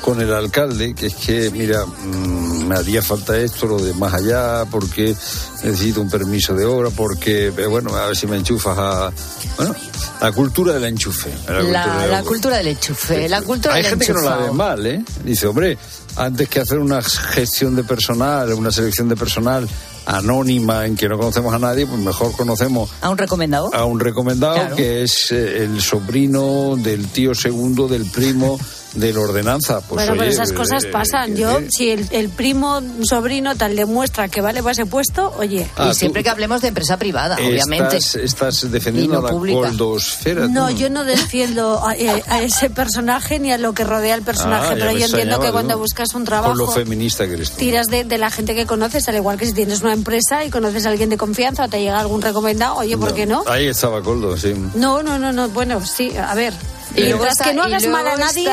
S1: con el alcalde, que es que, mira, mm, me haría falta esto, lo de más allá, porque necesito un permiso de obra, porque, bueno, a ver si me enchufas a, bueno, la cultura del enchufe.
S6: La, cultura, del enchufe, la cultura
S1: Hay gente que no la ve mal, ¿eh? Dice, hombre, antes que hacer una gestión de personal, una selección de personal anónima en que no conocemos a nadie, pues mejor conocemos
S6: a un recomendado.
S1: A un recomendado que es eh, el sobrino del tío segundo del primo de la ordenanza. Pues,
S17: bueno, pero esas cosas eh, pasan. Yo, eh, si el, primo, primo tal demuestra que vale para ese puesto, oye.
S6: Ah, y siempre que hablemos de empresa privada, obviamente.
S1: Estás defendiendo la coldosfera.
S17: No, yo no defiendo eh, a, ese personaje ni a lo que rodea al personaje, ah, pero yo entiendo que cuando buscas un trabajo.
S1: lo feminista que eres
S17: Tiras de, la gente que conoces, al igual que si tienes una empresa y conoces a alguien de confianza o te llega algún recomendado, oye, ¿por qué no?
S1: Ahí estaba Coldo, sí.
S17: No, no, no, no. Bueno, sí, a ver. Y luego que no hagas mal a nadie,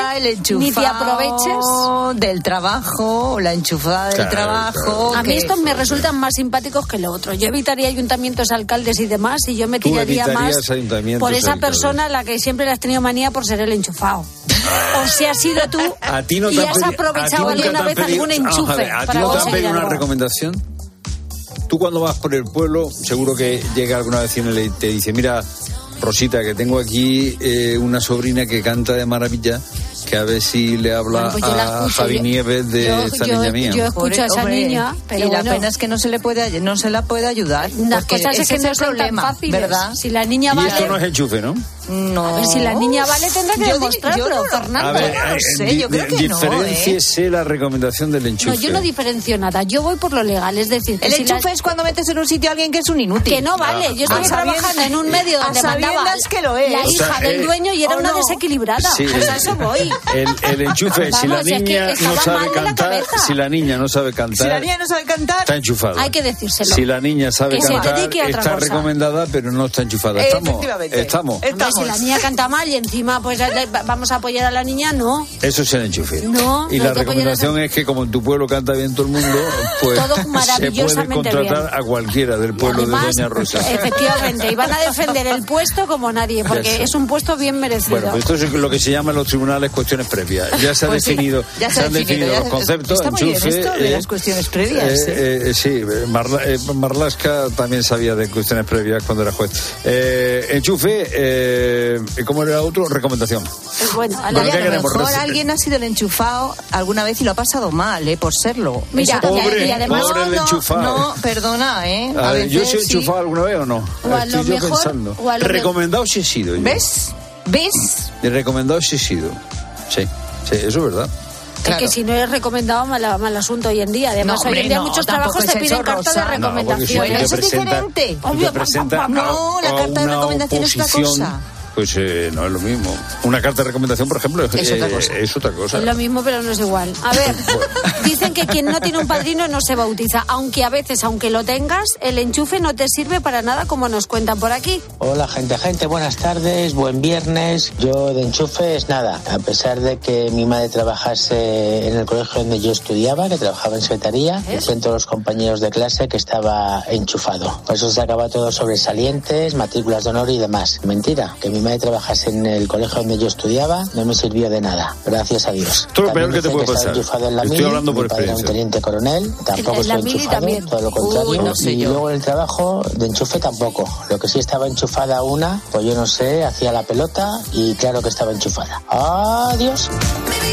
S17: ni te aproveches
S6: del trabajo, la enchufada del trabajo.
S17: A mí estos me resultan más simpáticos que lo otro. Yo evitaría ayuntamientos, alcaldes y demás, y yo me tiraría más por esa persona a la que siempre le has tenido manía por ser el enchufado. o si has sido tú y has aprovechado alguna vez algún enchufe.
S1: ¿A ti no te han pedido una recomendación? tú cuando vas por el pueblo, seguro que llega alguna vecina y te dice, mira, Rosita, que tengo aquí eh, una sobrina que canta de maravilla que a ver si le habla
S17: Bueno, pues
S1: a
S17: escucho,
S1: Javi
S17: yo-
S1: Nieves de
S17: yo-
S1: esta
S17: yo-
S1: niña mía.
S17: yo escucho a esa
S6: Hombre,
S17: niña, pero
S6: y la pena es que no se le puede no se la puede ayudar.
S17: Las cosas es que no
S6: el
S17: son tan
S6: problema,
S17: fáciles.
S6: ¿verdad?
S17: Si la niña
S1: y
S17: vale...
S1: esto no es enchufe, ¿no?
S6: No.
S17: A ver, si la niña vale, tendrá que
S6: Yo
S17: demostrarlo,
S6: yo no lo-
S17: Fernando.
S1: A ver,
S6: no lo
S1: eh,
S6: sé,
S1: di-
S6: yo creo que no, ¿eh?
S1: la recomendación del enchufe.
S17: No, yo no diferencio nada. Yo voy por lo legal. Es decir,
S6: El
S17: si la-
S6: enchufe es cuando metes en un sitio a alguien que es un inútil.
S17: Que no vale. Yo estuve trabajando en un medio donde mandaba
S6: que lo es.
S17: la
S1: O sea,
S17: hija del
S1: eh,
S17: dueño y era
S6: ¿o
S17: una
S6: no?
S17: desequilibrada.
S1: Sí,
S17: pues a eso voy.
S1: El, el enchufe, si la
S17: Vamos, es que
S1: niña no sabe cantar, si la niña no sabe
S6: Si
S1: cantar,
S6: la niña no sabe cantar,
S1: está enchufada.
S17: Hay que decírselo.
S1: Si la niña sabe cantar, está recomendada, pero no está enchufada. Estamos.
S6: Efectivamente.
S1: Estamos.
S17: Si la niña canta mal y encima pues vamos a apoyar a la niña, no.
S1: Eso es el enchufe.
S17: No,
S1: y
S17: no
S1: la recomendación es que como en tu pueblo canta bien todo el mundo, pues se puede contratar
S17: bien.
S1: a cualquiera del pueblo
S17: Además,
S1: de Doña Rosa.
S17: Efectivamente, y van a defender el puesto como nadie, porque es un puesto bien merecido.
S1: Bueno, pues esto es lo que se llama en los tribunales cuestiones previas. Ya se ha
S6: Pues sí,
S1: definido,
S6: ya se ha
S1: han
S6: definido, ya
S1: los conceptos.
S6: está muy bien esto de las cuestiones previas,
S1: eh, eh, sí, Marla- eh, Marlasca también sabía de cuestiones previas cuando era juez. Eh, enchufe, eh, ¿cómo era otro? Recomendación.
S17: Pues bueno, a la-
S1: Bueno, ¿qué
S6: a lo
S1: queremos?
S6: mejor alguien ha sido el enchufado alguna vez y lo ha pasado mal, ¿eh? Por serlo.
S17: Mira,
S1: Pobre,
S17: y además-
S1: pobre el
S6: no,
S1: enchufado.
S6: No, perdona, ¿eh?
S1: A ver, ¿Yo
S6: sí.
S1: enchufado alguna vez o no?
S17: O a
S1: Estoy
S17: lo
S1: yo
S17: mejor-
S1: pensando.
S17: o a lo
S1: Recomendado sí he sido yo.
S6: ¿Ves? ¿Ves?
S1: De recomendado sí he sido. Sí, sí, eso es verdad.
S17: Es
S6: Claro.
S17: que si no es recomendado, mal, mal asunto hoy en día. Además,
S6: No,
S17: hoy en día
S6: no,
S17: muchos trabajos
S6: es
S17: te piden carta de.
S1: No,
S17: recomendación.
S6: Eso es diferente.
S17: Obvio,
S1: a-
S6: No, la
S1: a
S6: carta de
S1: una
S6: recomendación es otra
S1: oposición,
S6: cosa.
S1: Pues eh, no es lo mismo. Una carta de recomendación, por ejemplo, es,
S6: Es otra
S1: eh,
S6: cosa.
S1: es otra cosa.
S17: Es lo mismo, pero no es igual. A ver, dicen que quien no tiene un padrino no se bautiza, aunque a veces, aunque lo tengas, el enchufe no te sirve para nada, como nos cuentan por aquí.
S18: Hola gente, gente, buenas tardes, buen viernes. Yo de enchufe es nada, a pesar de que mi madre trabajase en el colegio donde yo estudiaba, que trabajaba en secretaría, decían todos los compañeros de clase que estaba enchufado. Por eso se acaba todo sobresalientes, matrículas de honor y demás. Mentira, que mi madre trabajase en el colegio donde yo estudiaba no me sirvió de nada, gracias a Dios.
S1: Todo lo peor que te puede
S18: estaba
S1: pasar.
S18: enchufado en la
S1: Estoy
S18: mili,
S1: hablando por
S18: mi padre era un
S1: experiencia.
S18: teniente coronel, tampoco
S17: En la
S18: estoy
S17: mili
S18: enchufado,
S17: también.
S18: todo lo contrario.
S6: Uy, no sé
S18: y
S6: yo.
S18: luego en el trabajo de enchufe tampoco. Lo que sí estaba enchufada una, pues yo no sé, hacía la pelota y claro que estaba enchufada. Adiós.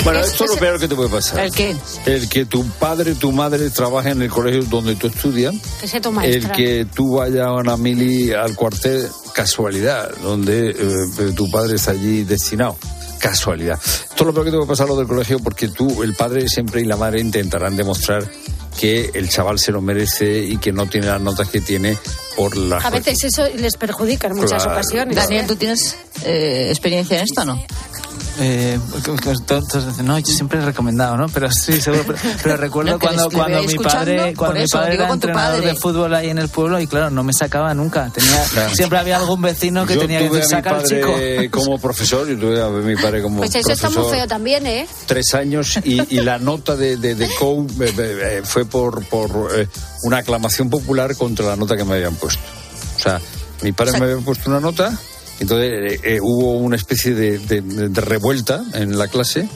S1: Bueno, esto es lo peor que te puede pasar.
S6: ¿El qué?
S1: El que tu padre, tu madre trabaje en el colegio donde tú estudias.
S17: Que sea tu
S1: El que tú vayas a una mili al cuartel, casualidad, donde eh, tu padre está allí destinado. Casualidad. Esto es lo peor que te puede pasar lo del colegio porque tú, el padre siempre y la madre intentarán demostrar que el chaval se lo merece y que no tiene las notas que tiene por la
S17: A veces eso les perjudica en muchas
S1: Claro.
S17: ocasiones.
S6: Daniel, ¿tú tienes eh, experiencia en esto o no?
S15: Eh, todos dicen, no, yo siempre he recomendado, ¿no? Pero sí, seguro. Pero, pero recuerdo
S6: No,
S15: cuando, cuando mi padre, cuando mi padre era entrenador
S6: padre.
S15: de fútbol ahí en el pueblo y claro, no me sacaba nunca. Tenía,
S1: Claro.
S15: Siempre había algún vecino que
S1: Yo
S15: tenía que sacar al chico.
S1: como profesor, yo tuve a mi padre como
S17: Pues eso está
S1: profesor.
S17: muy feo también, ¿eh?
S1: tres años y, y la nota de, de, de COU eh, eh, fue por, por eh, una aclamación popular contra la nota que me habían puesto. O sea, mi padre me había puesto una nota, entonces eh, eh, hubo una especie de, de- de revuelta en la clase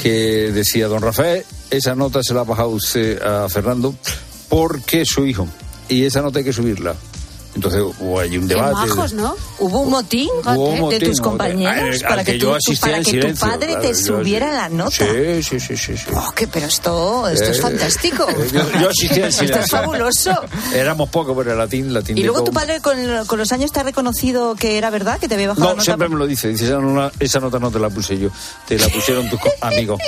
S1: que decía, don Rafael, esa nota se la ha bajado usted a Fernando porque es su hijo y esa nota hay que subirla. Entonces hubo ahí un
S17: Qué
S1: debate.
S17: majos, ¿no?
S6: ¿Hubo un motín
S1: Hubo un
S6: de tus compañeros para que,
S1: yo
S6: tú- para
S1: en
S6: que tu padre
S1: claro,
S6: te
S1: yo-
S6: subiera la nota?
S1: Sí, sí, sí, sí. sí.
S6: Oh, que, pero esto, esto es
S1: Eh,
S6: fantástico.
S1: eh, yo- yo asistía en
S6: Esto es fabuloso.
S1: Éramos pocos, pero latín, latín.
S6: ¿Y luego tu padre con, con los años te ha reconocido que era verdad, que te había bajado la
S1: No,
S6: nota?
S1: siempre me lo dice. Dice, esa, no- esa nota no te la puse yo, te la pusieron tus amigos.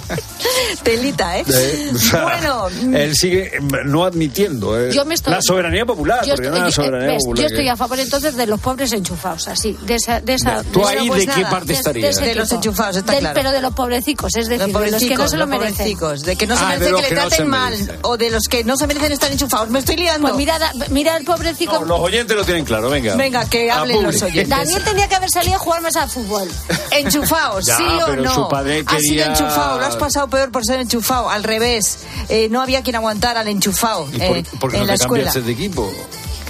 S6: Telita, ¿eh?
S1: Eh, o sea,
S6: bueno,
S1: él sigue eh, no admitiendo eh,
S17: Yo me estoy-
S1: la soberanía popular,
S17: Yo
S1: porque
S17: estoy,
S1: la
S17: eh, ves, yo estoy
S1: que-
S17: a favor entonces de los pobres enchufados, así, de esa... De, esa,
S1: ¿Tú
S17: de
S1: ahí
S17: esa-
S1: de qué
S17: nada,
S1: parte
S17: de-
S1: estarías?
S17: ese
S6: De los enchufados, está
S17: Del-
S6: claro.
S17: Pero de los pobrecicos, es decir, de los que no se lo
S6: los
S17: merecen.
S6: pobrecicos, de que no se
S1: Ah, de
S6: merecen
S1: los
S6: que le
S1: que no
S6: traten mal, o de los que no se merecen estar enchufados. Me estoy liando.
S17: Pues mira, da- mira el pobrecico...
S1: No, los oyentes lo tienen claro, venga.
S6: Venga, que hablen los oyentes.
S17: Daniel tenía que haber salido a jugar más al fútbol.
S6: Enchufados, sí o no.
S1: su padre
S6: Has sido
S1: quería-
S6: enchufado, lo has pasado peor por ser enchufado. Al revés, Eh, no había quien aguantara al enchufado
S1: ¿Y
S6: eh,
S1: por, por qué
S6: en
S1: no
S6: la
S1: te
S6: escuela.
S1: cambiaste de equipo?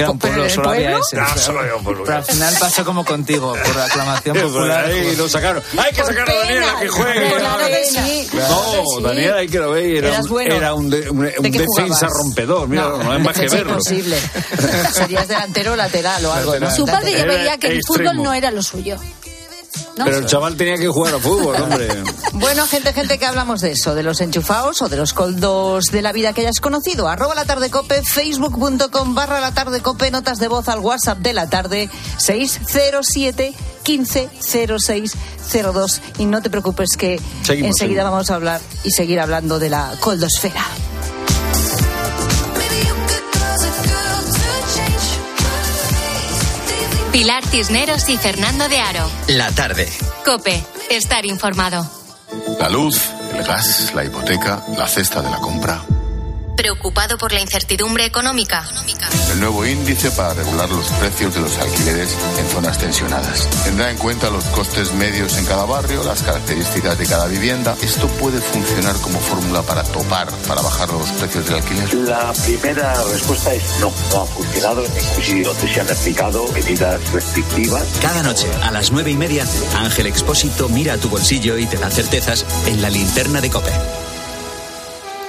S15: Que era un pueblo, solo había ese.
S1: Ah, solo había un pueblo.
S15: Pero al final pasó como contigo, por aclamación popular.
S1: Ahí lo sacaron. Hay que sacar a Daniela que juegue.
S17: Claro que sí.
S1: No, Daniela hay que lo ver. Era, un,
S6: bueno.
S1: era un, de- un- un
S6: ¿De qué
S1: defensa rompedor. Mira, no, hay más que
S6: Es
S1: verlo.
S6: imposible. Serías delantero o lateral o algo, ¿no?
S17: Su padre ya veía que el fútbol no era lo suyo. ¿No?
S1: Pero el chaval tenía que jugar a fútbol, hombre.
S6: Bueno, gente, gente, que hablamos de eso, de los enchufados o de los coldos de la vida que hayas conocido. Arroba la tarde cope, facebook.com barra la tarde cope, notas de voz al WhatsApp de la tarde, 607 150602. Y no te preocupes que
S1: Seguimos,
S6: enseguida vamos a hablar y seguir hablando de la coldosfera.
S3: Pilar Cisneros y Fernando de Aro.
S2: La tarde.
S3: Cope, estar informado.
S19: La luz, el gas, la hipoteca, la cesta de la compra.
S3: ¿Preocupado por la incertidumbre económica?
S19: El nuevo índice para regular los precios de los alquileres en zonas tensionadas. Tendrá en cuenta los costes medios en cada barrio, las características de cada vivienda. Esto puede funcionar como fórmula para topar, para bajar los precios del alquiler.
S20: La primera respuesta es no, no ha funcionado donde se han aplicado medidas restrictivas.
S2: Cada noche, a las nueve y media, Ángel Expósito mira a tu bolsillo y te da certezas en la linterna de Cope.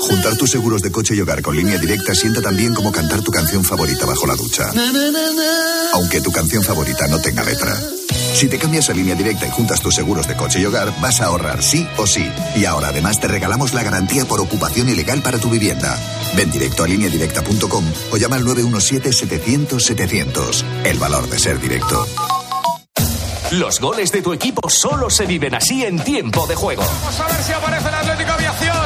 S21: Juntar tus seguros de coche y hogar con línea directa sienta tan bien como cantar tu canción favorita bajo la ducha. Aunque tu canción favorita no tenga letra. Si te cambias a línea directa y juntas tus seguros de coche y hogar, vas a ahorrar sí o sí. Y ahora además te regalamos la garantía por ocupación ilegal para tu vivienda. Ven directo a lineadirecta.com o llama al 917-700-700. El valor de ser directo.
S22: Los goles de tu equipo solo se viven así en tiempo de juego.
S23: Vamos a ver si aparece el Atlético Aviación.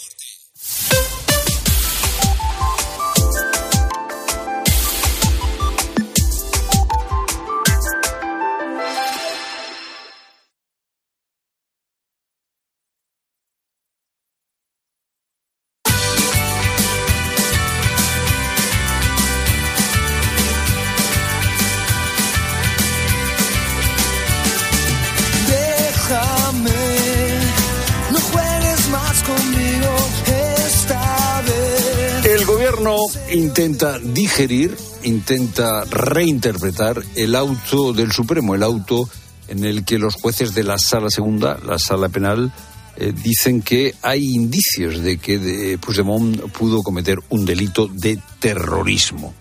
S1: Intenta digerir, intenta reinterpretar el auto del Supremo, el auto en el que los jueces de la sala segunda, la sala penal, eh, dicen que hay indicios de que de, Puigdemont pudo cometer un delito de terrorismo.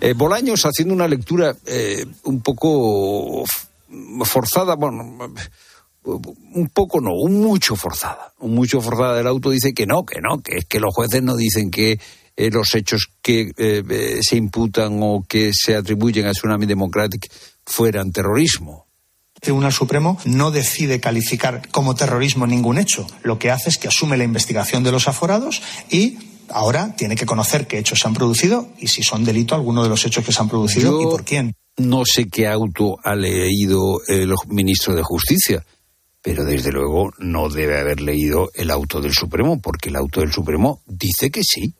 S1: Eh, Bolaños haciendo una lectura eh, un poco forzada, bueno, un poco no, un mucho forzada, un mucho forzada del auto dice que no, que no, que es que los jueces no dicen que eh, los hechos que eh, se imputan o que se atribuyen a Tsunami Democratic fueran terrorismo.
S24: El Tribunal Supremo no decide calificar como terrorismo ningún hecho. Lo que hace es que asume la investigación de los aforados y ahora tiene que conocer qué hechos se han producido y si son delito alguno de los hechos que se han producido y por quién.
S1: No sé qué auto ha leído el ministro de Justicia, pero desde luego no debe haber leído el auto del Supremo, porque el auto del Supremo dice que sí,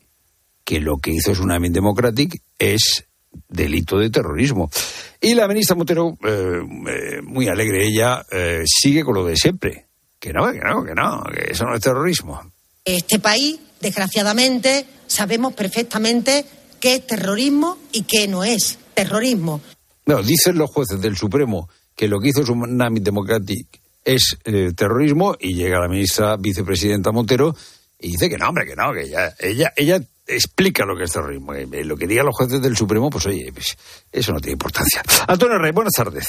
S1: que lo que hizo Tsunami Democratic es delito de terrorismo. Y la ministra Montero, eh, eh, muy alegre ella, eh, sigue con lo de siempre. Que no, que no, que no, que eso no es terrorismo.
S25: Este país, desgraciadamente, sabemos perfectamente qué es terrorismo y qué no es terrorismo.
S1: No, dicen los jueces del Supremo que lo que hizo Tsunami Democratic es terrorismo y llega la ministra vicepresidenta Montero y dice que no, hombre, que no, que ella, ella, ella explica lo que es terrorismo. Eh, lo que digan los jueces del Supremo, pues oye, pues, eso no tiene importancia. Antonio Rey, buenas tardes.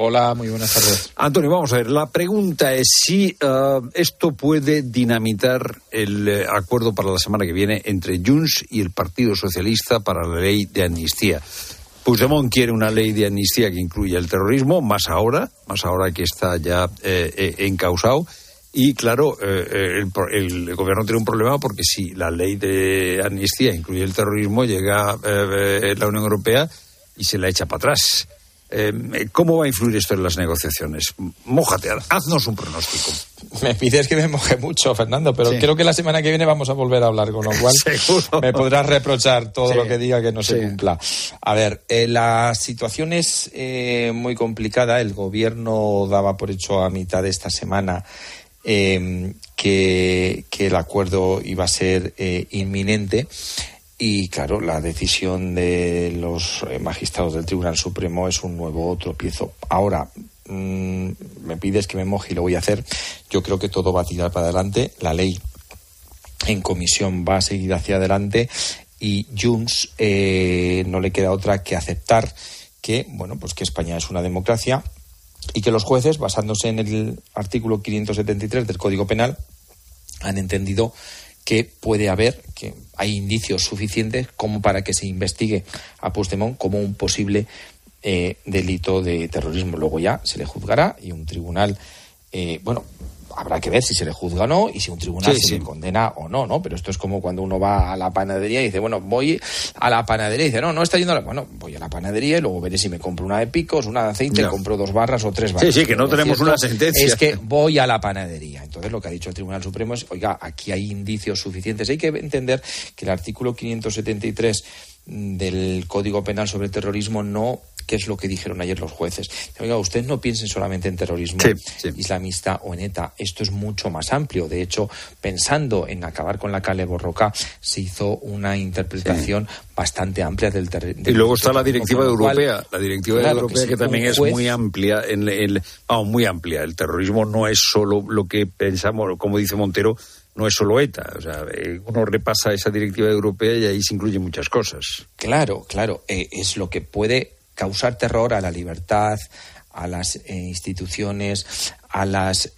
S26: Hola, muy buenas tardes.
S1: Antonio, vamos a ver, la pregunta es si uh, esto puede dinamitar el eh, acuerdo para la semana que viene entre Junts y el Partido Socialista para la ley de amnistía. Puigdemont quiere una ley de amnistía que incluya el terrorismo, más ahora, más ahora que está ya eh, encausado. Y claro, eh, el, gobierno tiene un problema porque si la ley de amnistía incluye el terrorismo, llega eh, la Unión Europea y se la echa para atrás. Eh, ¿Cómo va a influir esto en las negociaciones? Mójate, haznos un pronóstico.
S26: Me pides que me moje mucho, Fernando, pero creo que la semana que viene vamos a volver a hablar, con lo cual me podrás reprochar todo lo que diga que no se cumpla. A ver, la situación es muy complicada. El gobierno daba por hecho a mitad de esta semana Em, que, el acuerdo iba a ser eh, inminente. Y claro, la decisión de los eh, magistrados del Tribunal Supremo es un nuevo tropiezo. Ahora, mm, me pides que me moje y lo voy a hacer. Yo creo que todo va a tirar para adelante. La ley en comisión va a seguir hacia adelante y Junts eh, no le queda otra que aceptar que bueno pues que España es una democracia y que los jueces, basándose en el artículo 573 del Código Penal, han entendido que puede haber, que hay indicios suficientes como para que se investigue a Puigdemont como un posible eh, delito de terrorismo. Luego ya se le juzgará y un tribunal, eh, bueno, habrá que ver si se le juzga o no y si un tribunal se le condena o no, ¿no? Pero esto es como cuando uno va a la panadería y dice, bueno, voy a la panadería y dice, no, no está yendo a la... Bueno, voy a la panadería y luego veré si me compro una de picos, una de aceite, compro dos barras o tres barras.
S1: Sí, sí, que no tenemos una sentencia.
S26: Es que voy a la panadería. Entonces lo que ha dicho el Tribunal Supremo es, oiga, aquí hay indicios suficientes. Hay que entender que el artículo 573 del Código Penal sobre terrorismo no qué es lo que dijeron ayer los jueces. Oiga, ustedes no piensen solamente en terrorismo islamista o en ETA, esto es mucho más amplio. De hecho, pensando en acabar con la Cale Borroca, se hizo una interpretación bastante amplia del terrorismo.
S1: Y luego está la directiva europea, la directiva europea que, también es muy amplia, en, muy amplia. El terrorismo no es solo lo que pensamos, como dice Montero, no es solo ETA. O sea, eh, uno repasa esa directiva europea y ahí se incluyen muchas cosas.
S26: Claro, claro. Eh, es lo que puede causar terror a la libertad, a las eh, instituciones, a las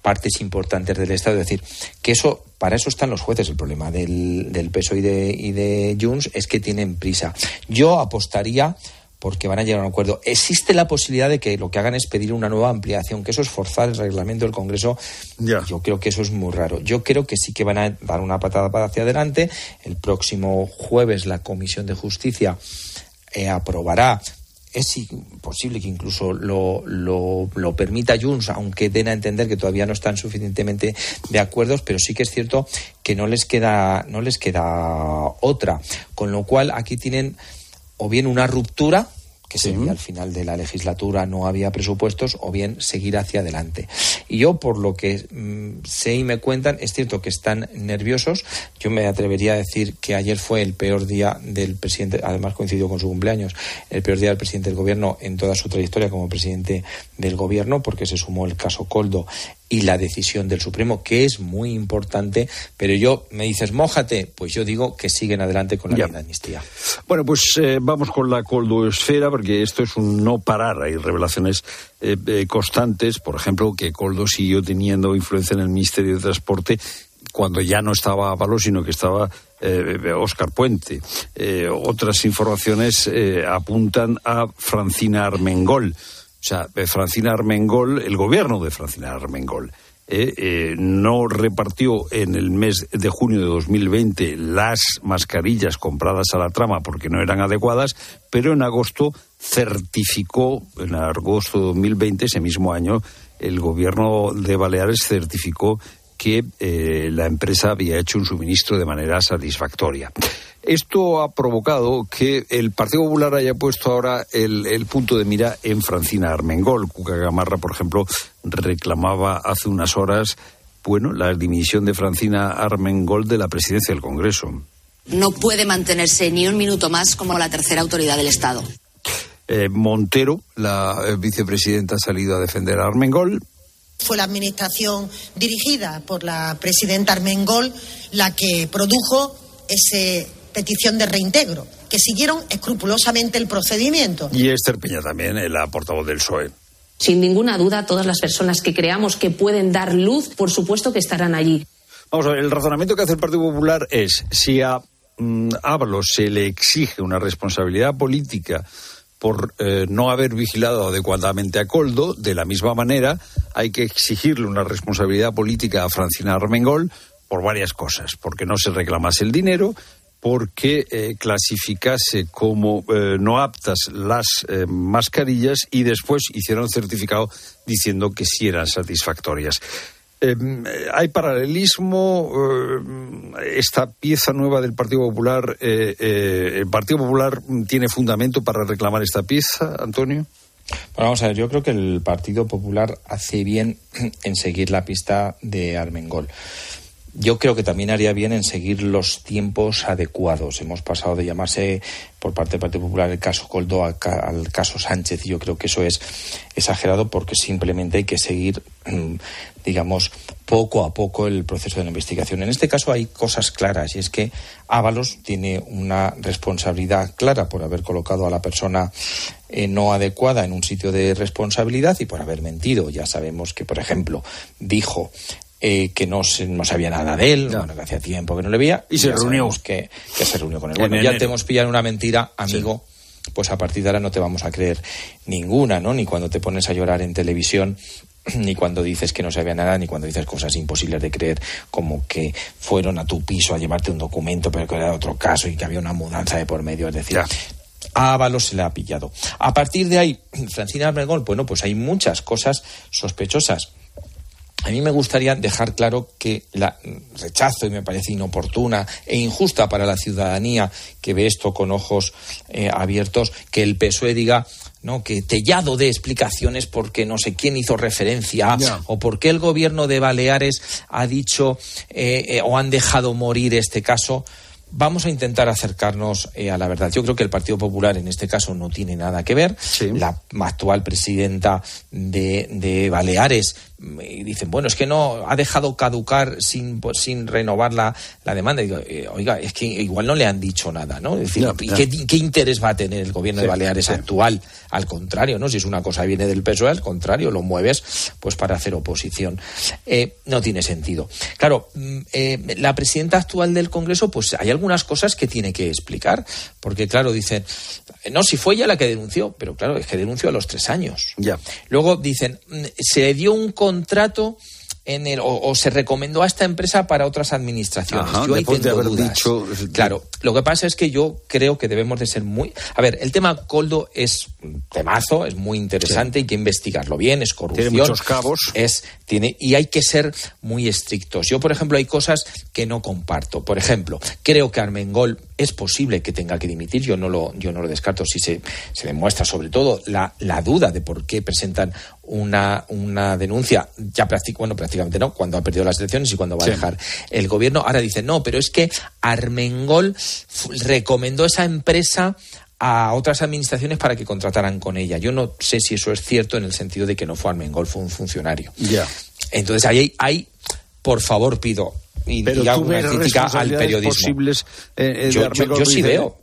S26: partes importantes del Estado. Es decir, que eso, para eso están los jueces. El problema del, del PSOE y de, y de Junts es que tienen prisa. Yo apostaría porque van a llegar a un acuerdo. Existe la posibilidad de que lo que hagan es pedir una nueva ampliación, que eso es forzar el reglamento del Congreso. Yo creo que eso es muy raro. Yo creo que sí que van a dar una patada para hacia adelante. El próximo jueves la Comisión de Justicia eh, aprobará es posible que incluso lo, lo, lo, permita Junts, aunque den a entender que todavía no están suficientemente de acuerdo, pero sí que es cierto que no les queda, no les queda otra. Con lo cual aquí tienen o bien una ruptura que sería al final de la legislatura no había presupuestos o bien seguir hacia adelante. Y yo, por lo que mm, sé y me cuentan, es cierto que están nerviosos. Yo me atrevería a decir que ayer fue el peor día del presidente, además coincidió con su cumpleaños, el peor día del presidente del gobierno en toda su trayectoria como presidente del gobierno, porque se sumó el caso Coldo y la decisión del Supremo, que es muy importante, pero yo me dices, mójate, pues yo digo que siguen adelante con la ley de amnistía.
S1: Bueno, pues eh, vamos con la Coldo-esfera, porque esto es un no parar. Hay revelaciones eh, eh, constantes, por ejemplo, que Coldo siguió teniendo influencia en el Ministerio de Transporte cuando ya no estaba Ábalos, sino que estaba Oscar eh, Puente. Eh, otras informaciones apuntan a Francina Armengol. O sea, Francina Armengol, el gobierno de Francina Armengol. no repartió en el mes de junio de 2020 las mascarillas compradas a la trama porque no eran adecuadas, pero en agosto certificó, en agosto de 2020, ese mismo año, el gobierno de Baleares certificó que eh, la empresa había hecho un suministro de manera satisfactoria. Esto ha provocado que el Partido Popular haya puesto ahora el, punto de mira en Francina Armengol. Cuca Gamarra, por ejemplo, reclamaba hace unas horas bueno, la dimisión de Francina Armengol de la presidencia del Congreso.
S27: No puede mantenerse ni un minuto más como la tercera autoridad del Estado.
S1: Eh, Montero, la eh, vicepresidenta, ha salido a defender a Armengol.
S25: Fue la administración dirigida por la presidenta Armengol la que produjo esa petición de reintegro, que siguieron escrupulosamente el procedimiento.
S1: Y Esther Peña también, eh, la portavoz del PSOE.
S28: Sin ninguna duda, todas las personas que creamos que pueden dar luz, por supuesto que estarán allí.
S1: Vamos a ver, el razonamiento que hace el Partido Popular es si a mm, se le exige una responsabilidad política por eh, no haber vigilado adecuadamente a Coldo. De la misma manera, hay que exigirle una responsabilidad política a Francina Armengol por varias cosas. Porque no se reclamase el dinero, porque eh, clasificase como eh, no aptas las mascarillas y después hicieron certificado diciendo que sí eran satisfactorias. Em, hay paralelismo. Eh, esta pieza nueva del Partido Popular, eh, eh, ¿el Partido Popular tiene fundamento para reclamar esta pieza, Antonio?
S26: Bueno, vamos a ver, yo creo que el Partido Popular hace bien en seguir la pista de Armengol. Yo creo que también haría bien en seguir los tiempos adecuados. Hemos pasado de llamarse por parte del Partido Popular el caso Coldo al caso Sánchez y yo creo que eso es exagerado porque simplemente hay que seguir, mm, digamos, poco a poco el proceso de la investigación. En este caso hay cosas claras y es que Ábalos tiene una responsabilidad clara por haber colocado a la persona eh, no adecuada en un sitio de responsabilidad y por haber mentido. Ya sabemos que, por ejemplo, dijo eh, que no, no sabía nada de él, bueno, que hacía tiempo que no le veía.
S1: Y se reunió.
S26: Que, que, se reunió con él. Bueno, ya te hemos pillado una mentira, amigo. Pues a partir de ahora no te vamos a creer ninguna, ¿no? Ni cuando te pones a llorar en televisión ni cuando dices que no sabía nada, ni cuando dices cosas imposibles de creer, como que fueron a tu piso a llevarte un documento, pero que era otro caso y que había una mudanza de por medio. Es decir, a Ábalos se le ha pillado. A partir de ahí, Francina Armengol, bueno, pues hay muchas cosas sospechosas a mí me gustaría dejar claro que la rechazo y me parece inoportuna e injusta para la ciudadanía que ve esto con ojos eh, abiertos, que el PSOE diga ¿no? que tellado de explicaciones porque no sé quién hizo referencia o por qué el gobierno de Baleares ha dicho eh, eh, o han dejado morir este caso vamos a intentar acercarnos a la verdad. Yo creo que el Partido Popular en este caso no tiene nada que ver. La actual presidenta de, de Baleares y dicen, bueno, es que no ha dejado caducar sin, pues, sin renovar la, la demanda. Y digo, eh, oiga, es que igual no le han dicho nada, ¿no? Es decir, ¿qué, interés va a tener el gobierno de Baleares actual? Al contrario, ¿no? Si es una cosa viene del PSOE, al contrario, lo mueves pues para hacer oposición. Eh, no tiene sentido. Claro, mm, eh, la presidenta actual del Congreso, pues hay algunas cosas que tiene que explicar, porque claro, dicen, no, si fue ella la que denunció, pero claro, es que denunció a los tres años.
S1: Ya.
S26: Luego dicen, mm, se dio un contrato en el, o, se recomendó a esta empresa para otras administraciones.
S1: yo ahí de haber dicho...
S26: Claro, lo que pasa es que yo creo que debemos de ser muy... A ver, el tema Coldo es temazo, es muy interesante, hay que investigarlo bien, es corrupción.
S1: Tiene muchos cabos.
S26: Es, tiene, y hay que ser muy estrictos. Yo, por ejemplo, hay cosas que no comparto. Por ejemplo, creo que Armengol es posible que tenga que dimitir, yo no lo, yo no lo descarto si se, se demuestra sobre todo la, la duda de por qué presentan una, una denuncia, ya bueno, prácticamente no, cuando ha perdido las elecciones y cuando va a dejar el gobierno. Ahora dicen, no, pero es que Armengol recomendó esa empresa a otras administraciones para que contrataran con ella. Yo no sé si eso es cierto en el sentido de que no fue Armengol, fue un funcionario.
S1: Ya.
S26: Entonces ahí hay, por favor, pido y, Pero una crítica al periodismo.
S1: Posibles,
S26: eh, eh, yo, sí veo.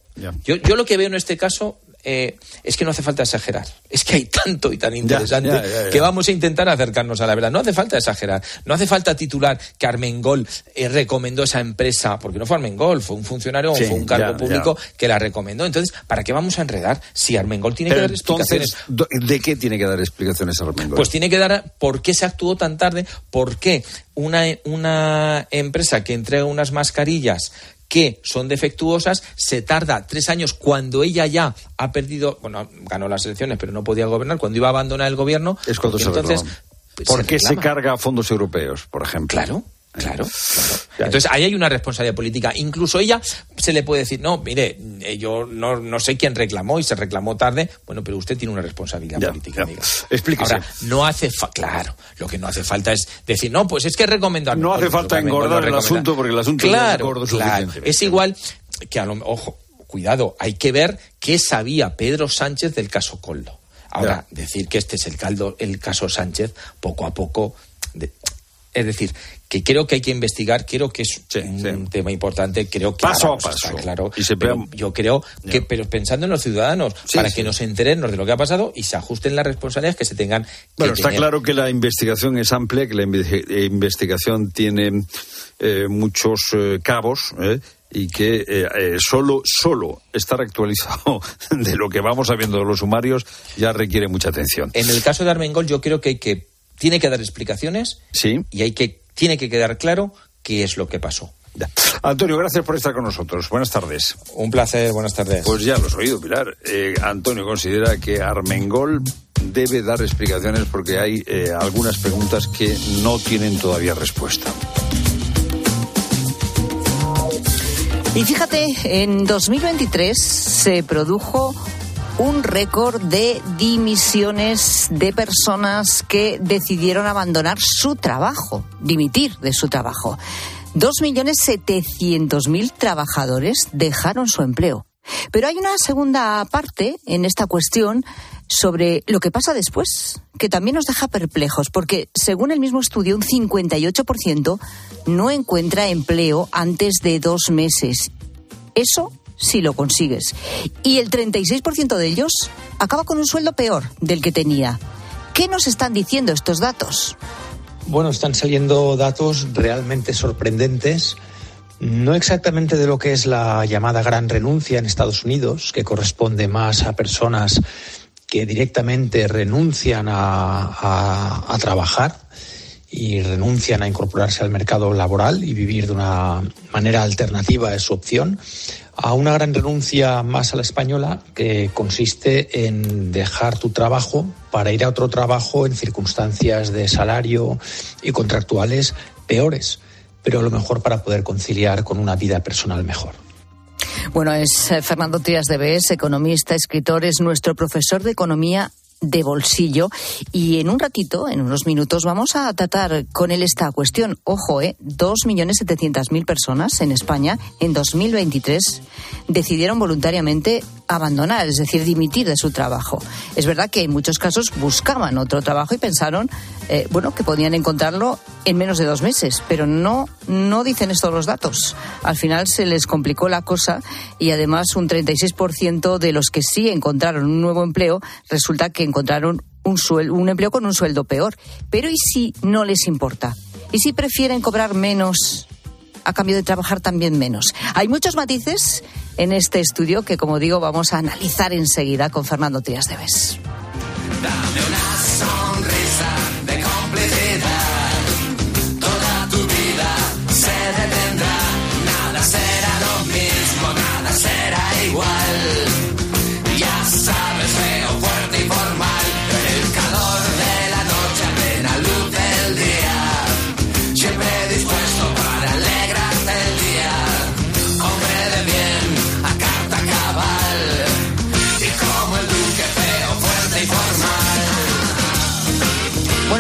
S26: Yo, yo, lo que veo en este caso, eh, es que no hace falta exagerar. Es que hay tanto y tan interesante que vamos a intentar acercarnos a la verdad. No hace falta exagerar. No hace falta titular que Armengol eh, recomendó esa empresa, porque no fue Armengol, fue un funcionario o fue un cargo público que la recomendó. Entonces, ¿para qué vamos a enredar? Si Armengol tiene que dar explicaciones.
S1: ¿De qué tiene que dar explicaciones Armengol?
S26: Pues tiene que dar por qué se actuó tan tarde, por qué una, una empresa que entrega unas mascarillas que son defectuosas, se tarda tres años cuando ella ya ha perdido, bueno, ganó las elecciones, pero no podía gobernar, cuando iba a abandonar el gobierno.
S1: Es cuando se entonces, ¿Por qué se, carga a fondos europeos, por ejemplo?
S26: Claro. Claro, Entonces ahí hay una responsabilidad política. Incluso ella se le puede decir, no, mire, eh, yo no, no sé quién reclamó y se reclamó tarde. Bueno, pero usted tiene una responsabilidad política.
S1: Explíquese.
S26: Ahora, no hace claro, lo que no hace falta es decir, no, pues es que recomendar.
S1: No hace falta engordar el asunto porque el asunto
S26: claro,
S1: es
S26: claro. Es igual que a lo ojo, cuidado, hay que ver qué sabía Pedro Sánchez del caso Coldo. Ahora, decir que este es el, caldo, el caso Sánchez, poco a poco. Es decir, que creo que hay que investigar, creo que es un tema importante, creo que
S1: paso a paso,
S26: claro. Y yo creo que, pero pensando en los ciudadanos, para que nos enteremos de lo que ha pasado y se ajusten las responsabilidades que se tengan.
S1: bueno, está claro que la investigación es amplia, que la eh, investigación tiene eh, muchos eh, cabos. y que solo solo estar actualizado de lo que vamos sabiendo de los sumarios ya requiere mucha atención.
S26: En el caso de Armengol yo creo que hay que tiene que dar explicaciones
S1: sí.
S26: y hay que tiene que quedar claro qué es lo que pasó.
S1: Antonio, gracias por estar con nosotros. Buenas tardes.
S26: Un placer, buenas tardes.
S1: Pues ya lo has oído, Pilar. Eh, Antonio considera que Armengol debe dar explicaciones porque hay eh, algunas preguntas que no tienen todavía respuesta.
S6: Y fíjate, en 2023 se produjo un récord de dimisiones de personas que decidieron abandonar su trabajo, dimitir de su trabajo. Dos millones setecientos mil trabajadores dejaron su empleo. Pero hay una segunda parte en esta cuestión sobre lo que pasa después, que también nos deja perplejos, porque según el mismo estudio, un 58% no encuentra empleo antes de dos meses. Eso si lo consigues. Y el 36% de ellos acaba con un sueldo peor del que tenía. ¿Qué nos están diciendo estos datos?
S29: Bueno, están saliendo datos realmente sorprendentes, no exactamente de lo que es la llamada gran renuncia en Estados Unidos, que corresponde más a personas que directamente renuncian a, a trabajar y renuncian a incorporarse al mercado laboral y vivir de una manera alternativa es su opción, a una gran renuncia más a la española que consiste en dejar tu trabajo para ir a otro trabajo en circunstancias de salario y contractuales peores, pero a lo mejor para poder conciliar con una vida personal mejor.
S6: Bueno, es eh, Fernando Tías de Bes, economista, escritor, es nuestro profesor de economía de bolsillo. Y en un ratito, en unos minutos, vamos a tratar con él esta cuestión. Ojo, ¿eh? 2.700.000 personas en España en 2023 decidieron voluntariamente abandonar, es decir, dimitir de su trabajo. Es verdad que en muchos casos buscaban otro trabajo y pensaron, eh, bueno, que podían encontrarlo en menos de dos meses, pero no, no dicen estos los datos. Al final se les complicó la cosa y además un 36% de los que sí encontraron un nuevo empleo resulta que encontraron un, un empleo con un sueldo peor. Pero ¿y si no les importa? ¿Y si prefieren cobrar menos a cambio de trabajar también menos? Hay muchos matices en este estudio que, como digo, vamos a analizar enseguida con Fernando Tías de Bes.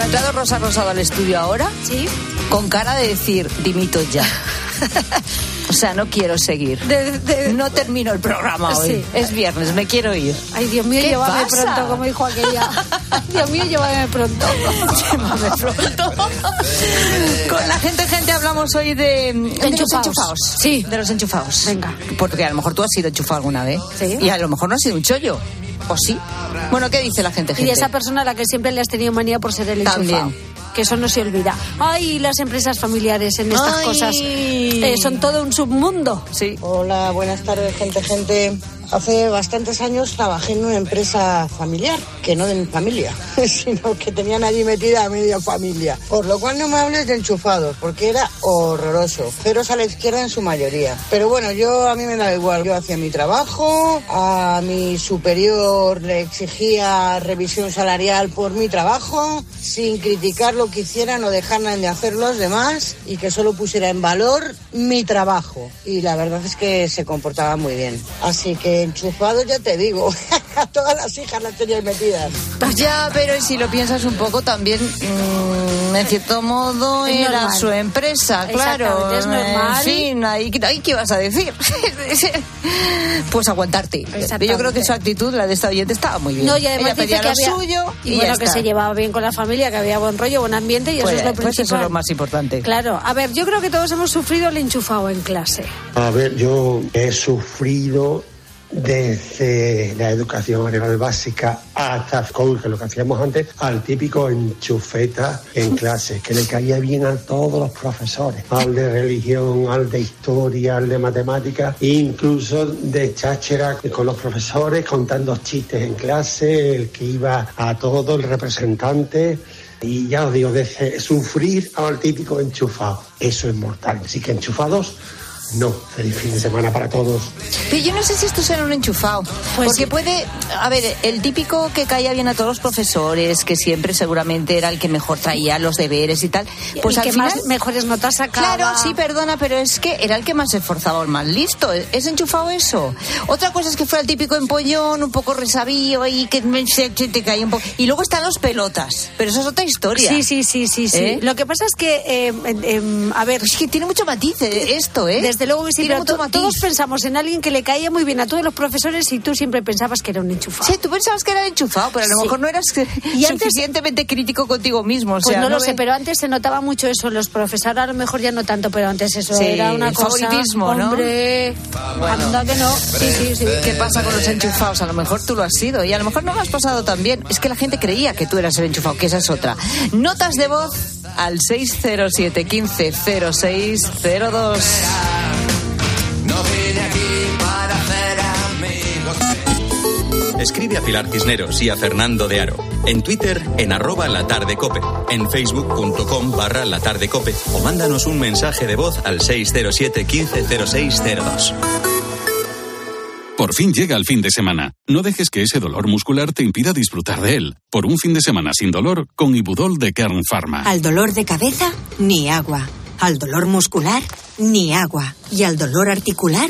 S6: Entrado Rosa Rosado al estudio ahora.
S17: Sí.
S6: Con cara de decir, dimito ya. O sea, no quiero seguir. No termino el programa hoy. Es viernes, me quiero ir.
S17: Ay, Dios mío, llévame pronto, como dijo aquella. Dios mío, llévame pronto.
S6: llévame pronto. Con la gente, gente, hablamos hoy de,
S17: enchufados.
S6: enchufados.
S17: Sí.
S6: De los enchufados.
S17: Venga.
S6: Porque a lo mejor tú has sido enchufado alguna vez.
S17: Sí.
S6: Y a lo mejor no has sido un chollo. ¿O sí? Bueno, ¿qué dice la gente, gente?
S17: Y de esa persona a la que siempre le has tenido manía por ser el enchufado. Que eso no se olvida. Ay, las empresas familiares en estas
S6: Ay.
S17: cosas eh, son todo un submundo.
S6: Sí.
S30: Hola, buenas tardes, gente, gente. Hace bastantes años trabajé en una empresa familiar, que no de mi familia, sino que tenían allí metida a media familia. Por lo cual no me hables de enchufados, porque era horroroso. Ceros a la izquierda en su mayoría. Pero bueno, yo a mí me da igual. Yo hacía mi trabajo, a mi superior le exigía revisión salarial por mi trabajo, sin criticar lo que hicieran o dejaran de hacer los demás y que solo pusiera en valor mi trabajo. Y la verdad es que se comportaba muy bien. Así que enchufados ya te digo, a todas las hijas las tenías metidas.
S6: Pues ya, pero si lo piensas un poco también, mm, en cierto modo,
S17: Es
S6: era
S17: normal.
S6: su empresa, claro.
S17: Es normal.
S6: En fin, ahí, ahí ¿qué vas a decir? pues aguantarte. Yo
S17: Exactamente.
S6: creo que su actitud, la de esta oyente, estaba muy bien.
S17: No, y además
S6: Ella
S17: dice
S6: pedía
S17: que
S6: lo
S17: había,
S6: suyo y,
S17: y
S6: ya
S17: bueno, que
S6: está.
S17: se llevaba bien con la familia, que había buen rollo, buen ambiente y
S6: Pues,
S17: eso es lo
S6: pues
S17: principal.
S6: eso es lo más importante.
S17: Claro, a ver, yo creo que todos hemos sufrido el enchufado en clase.
S31: A ver, yo he sufrido desde la educación nivel básica hasta que lo que hacíamos antes, al típico enchufeta en clase, que le caía bien a todos los profesores, al de religión, al de historia, al de matemáticas, incluso de cháchera con los profesores, contando chistes en clase, el que iba a todo, el representante. Y ya os digo, desde sufrir al típico enchufado, eso es mortal. Así que enchufados, no. Feliz fin de semana para todos.
S6: Pero yo no sé si esto será un enchufado.
S17: Pues
S6: porque puede, a ver, el típico que caía bien a todos los profesores, que siempre seguramente era el que mejor traía los deberes y tal. Pues
S17: el
S6: al
S17: que
S6: final.
S17: más mejores notas sacaba.
S6: Claro, sí, perdona, pero es que era el que más se esforzaba, el más listo. ¿Es enchufado eso? Otra cosa es que fuera el típico empollón, un poco resabío y que me- se- se te caía un poco. Y luego están los pelotas, pero eso es otra historia.
S17: Sí, sí, sí, sí, sí.
S6: ¿Eh?
S17: Lo que pasa es que, eh, em, em, a ver,
S6: Es que tiene mucho matiz eh, esto, ¿eh?
S17: desde desde luego que sí, pero to todos pensamos en alguien que le caía muy bien a todos los profesores y tú siempre pensabas que era un enchufado.
S6: Sí, tú pensabas que era enchufado, pero a lo mejor no eras suficientemente crítico contigo mismo.
S17: Pues no, lo sé, pero antes se notaba mucho eso. Los profesores a lo mejor ya no tanto, pero antes eso
S6: sí,
S17: era una cosa.
S6: Favoritismo, hombre, ¿no?
S17: Bueno, anda que no. Sí, sí, sí.
S6: ¿Qué pasa con los enchufados? A lo mejor tú lo has sido y a lo mejor no lo has pasado tan bien. Es que la gente creía que tú eras el enchufado, que esa es otra. Notas de voz al 607 15
S22: 06 02.
S2: Escribe a Pilar Cisneros y a Fernando de Aro. En Twitter, en arroba la tarde cope. En facebook.com barra la tarde cope. O mándanos un mensaje de voz al 607 150602.
S32: Por fin llega el fin de semana. No dejes que ese dolor muscular te impida disfrutar de él. Por un fin de semana sin dolor, con Ibudol de Kern Pharma.
S33: Al dolor de cabeza, ni agua. Al dolor muscular, ni agua. Y al dolor articular,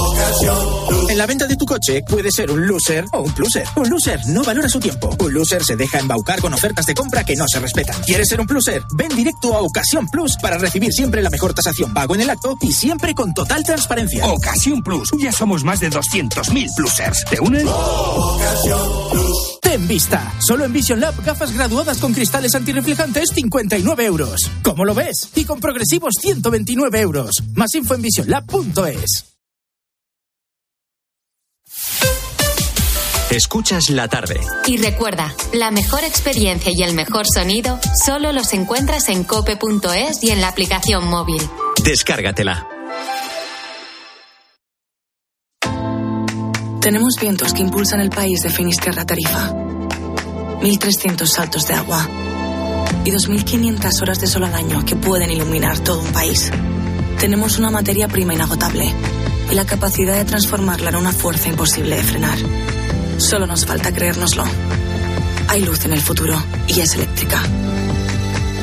S34: En la venta de tu coche puede ser un loser o un pluser. Un loser no valora su tiempo. Un loser se deja embaucar con ofertas de compra que no se respetan. ¿Quieres ser un pluser? Ven directo a Ocasión Plus para recibir siempre la mejor tasación pago en el acto y siempre con total transparencia.
S35: Ocasión Plus. Ya somos más de 200.000 plusers. ¿Te unes?
S34: Ten vista. Solo en Vision Lab gafas graduadas con cristales antirreflejantes 59 euros. ¿Cómo lo ves? Y con progresivos 129 euros. Más info en visionlab.es.
S2: Escuchas la tarde.
S3: Y recuerda, la mejor experiencia y el mejor sonido solo los encuentras en cope.es y en la aplicación móvil.
S2: Descárgatela.
S36: Tenemos vientos que impulsan el país de Finisterra Tarifa. 1.300 saltos de agua. Y 2.500 horas de sol al año que pueden iluminar todo un país. Tenemos una materia prima inagotable y la capacidad de transformarla en una fuerza imposible de frenar. Solo nos falta creérnoslo. Hay luz en el futuro y es eléctrica.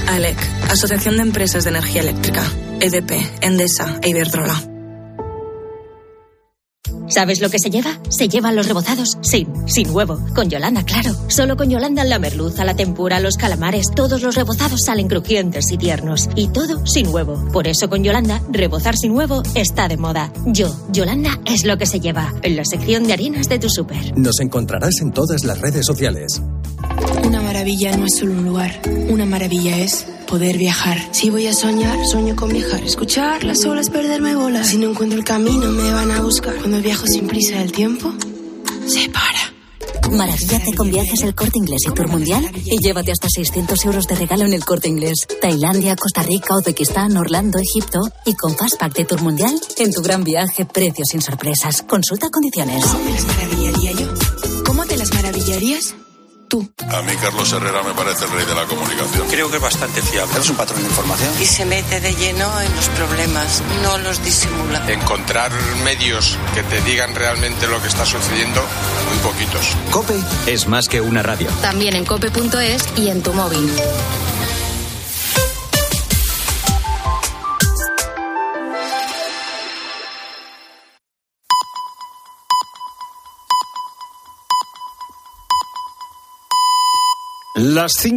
S36: AELEC, Asociación de Empresas de Energía Eléctrica.
S37: EDP, Endesa e Iberdrola.
S33: ¿Sabes lo que se lleva? Se llevan los rebozados sin, sin huevo. Con Yolanda, claro. Solo con Yolanda la merluza, la tempura, los calamares, todos los rebozados salen crujientes y tiernos. Y todo sin huevo. Por eso con Yolanda, rebozar sin huevo está de moda. Yo, Yolanda, es lo que se lleva. En la sección de harinas de tu súper.
S38: Nos encontrarás en todas las redes sociales.
S36: Una maravilla no es solo un lugar. Una maravilla es poder viajar. Si voy a soñar, sueño con viajar. Escuchar las olas, perderme bolas. Si no encuentro el camino, me van a buscar. Cuando viajo sin prisa, el tiempo se para.
S39: Maravillate con viajes el corte inglés y tour mundial y llévate hasta 600 euros de regalo en el corte inglés. Tailandia, Costa Rica, Uzbekistán, Orlando, Egipto y con Fastpack de tour mundial en tu gran viaje, precios sin sorpresas. Consulta condiciones.
S36: ¿Cómo te las maravillaría yo? ¿Cómo te las maravillarías?
S40: A mí Carlos Herrera me parece el rey de la comunicación.
S41: Creo que es bastante fiable.
S42: Es un patrón de información.
S43: Y se mete de lleno en los problemas, no los disimula.
S19: Encontrar medios que te digan realmente lo que está sucediendo, muy poquitos.
S2: Cope es más que una radio.
S44: También en cope.es y en tu móvil.
S1: Las cinco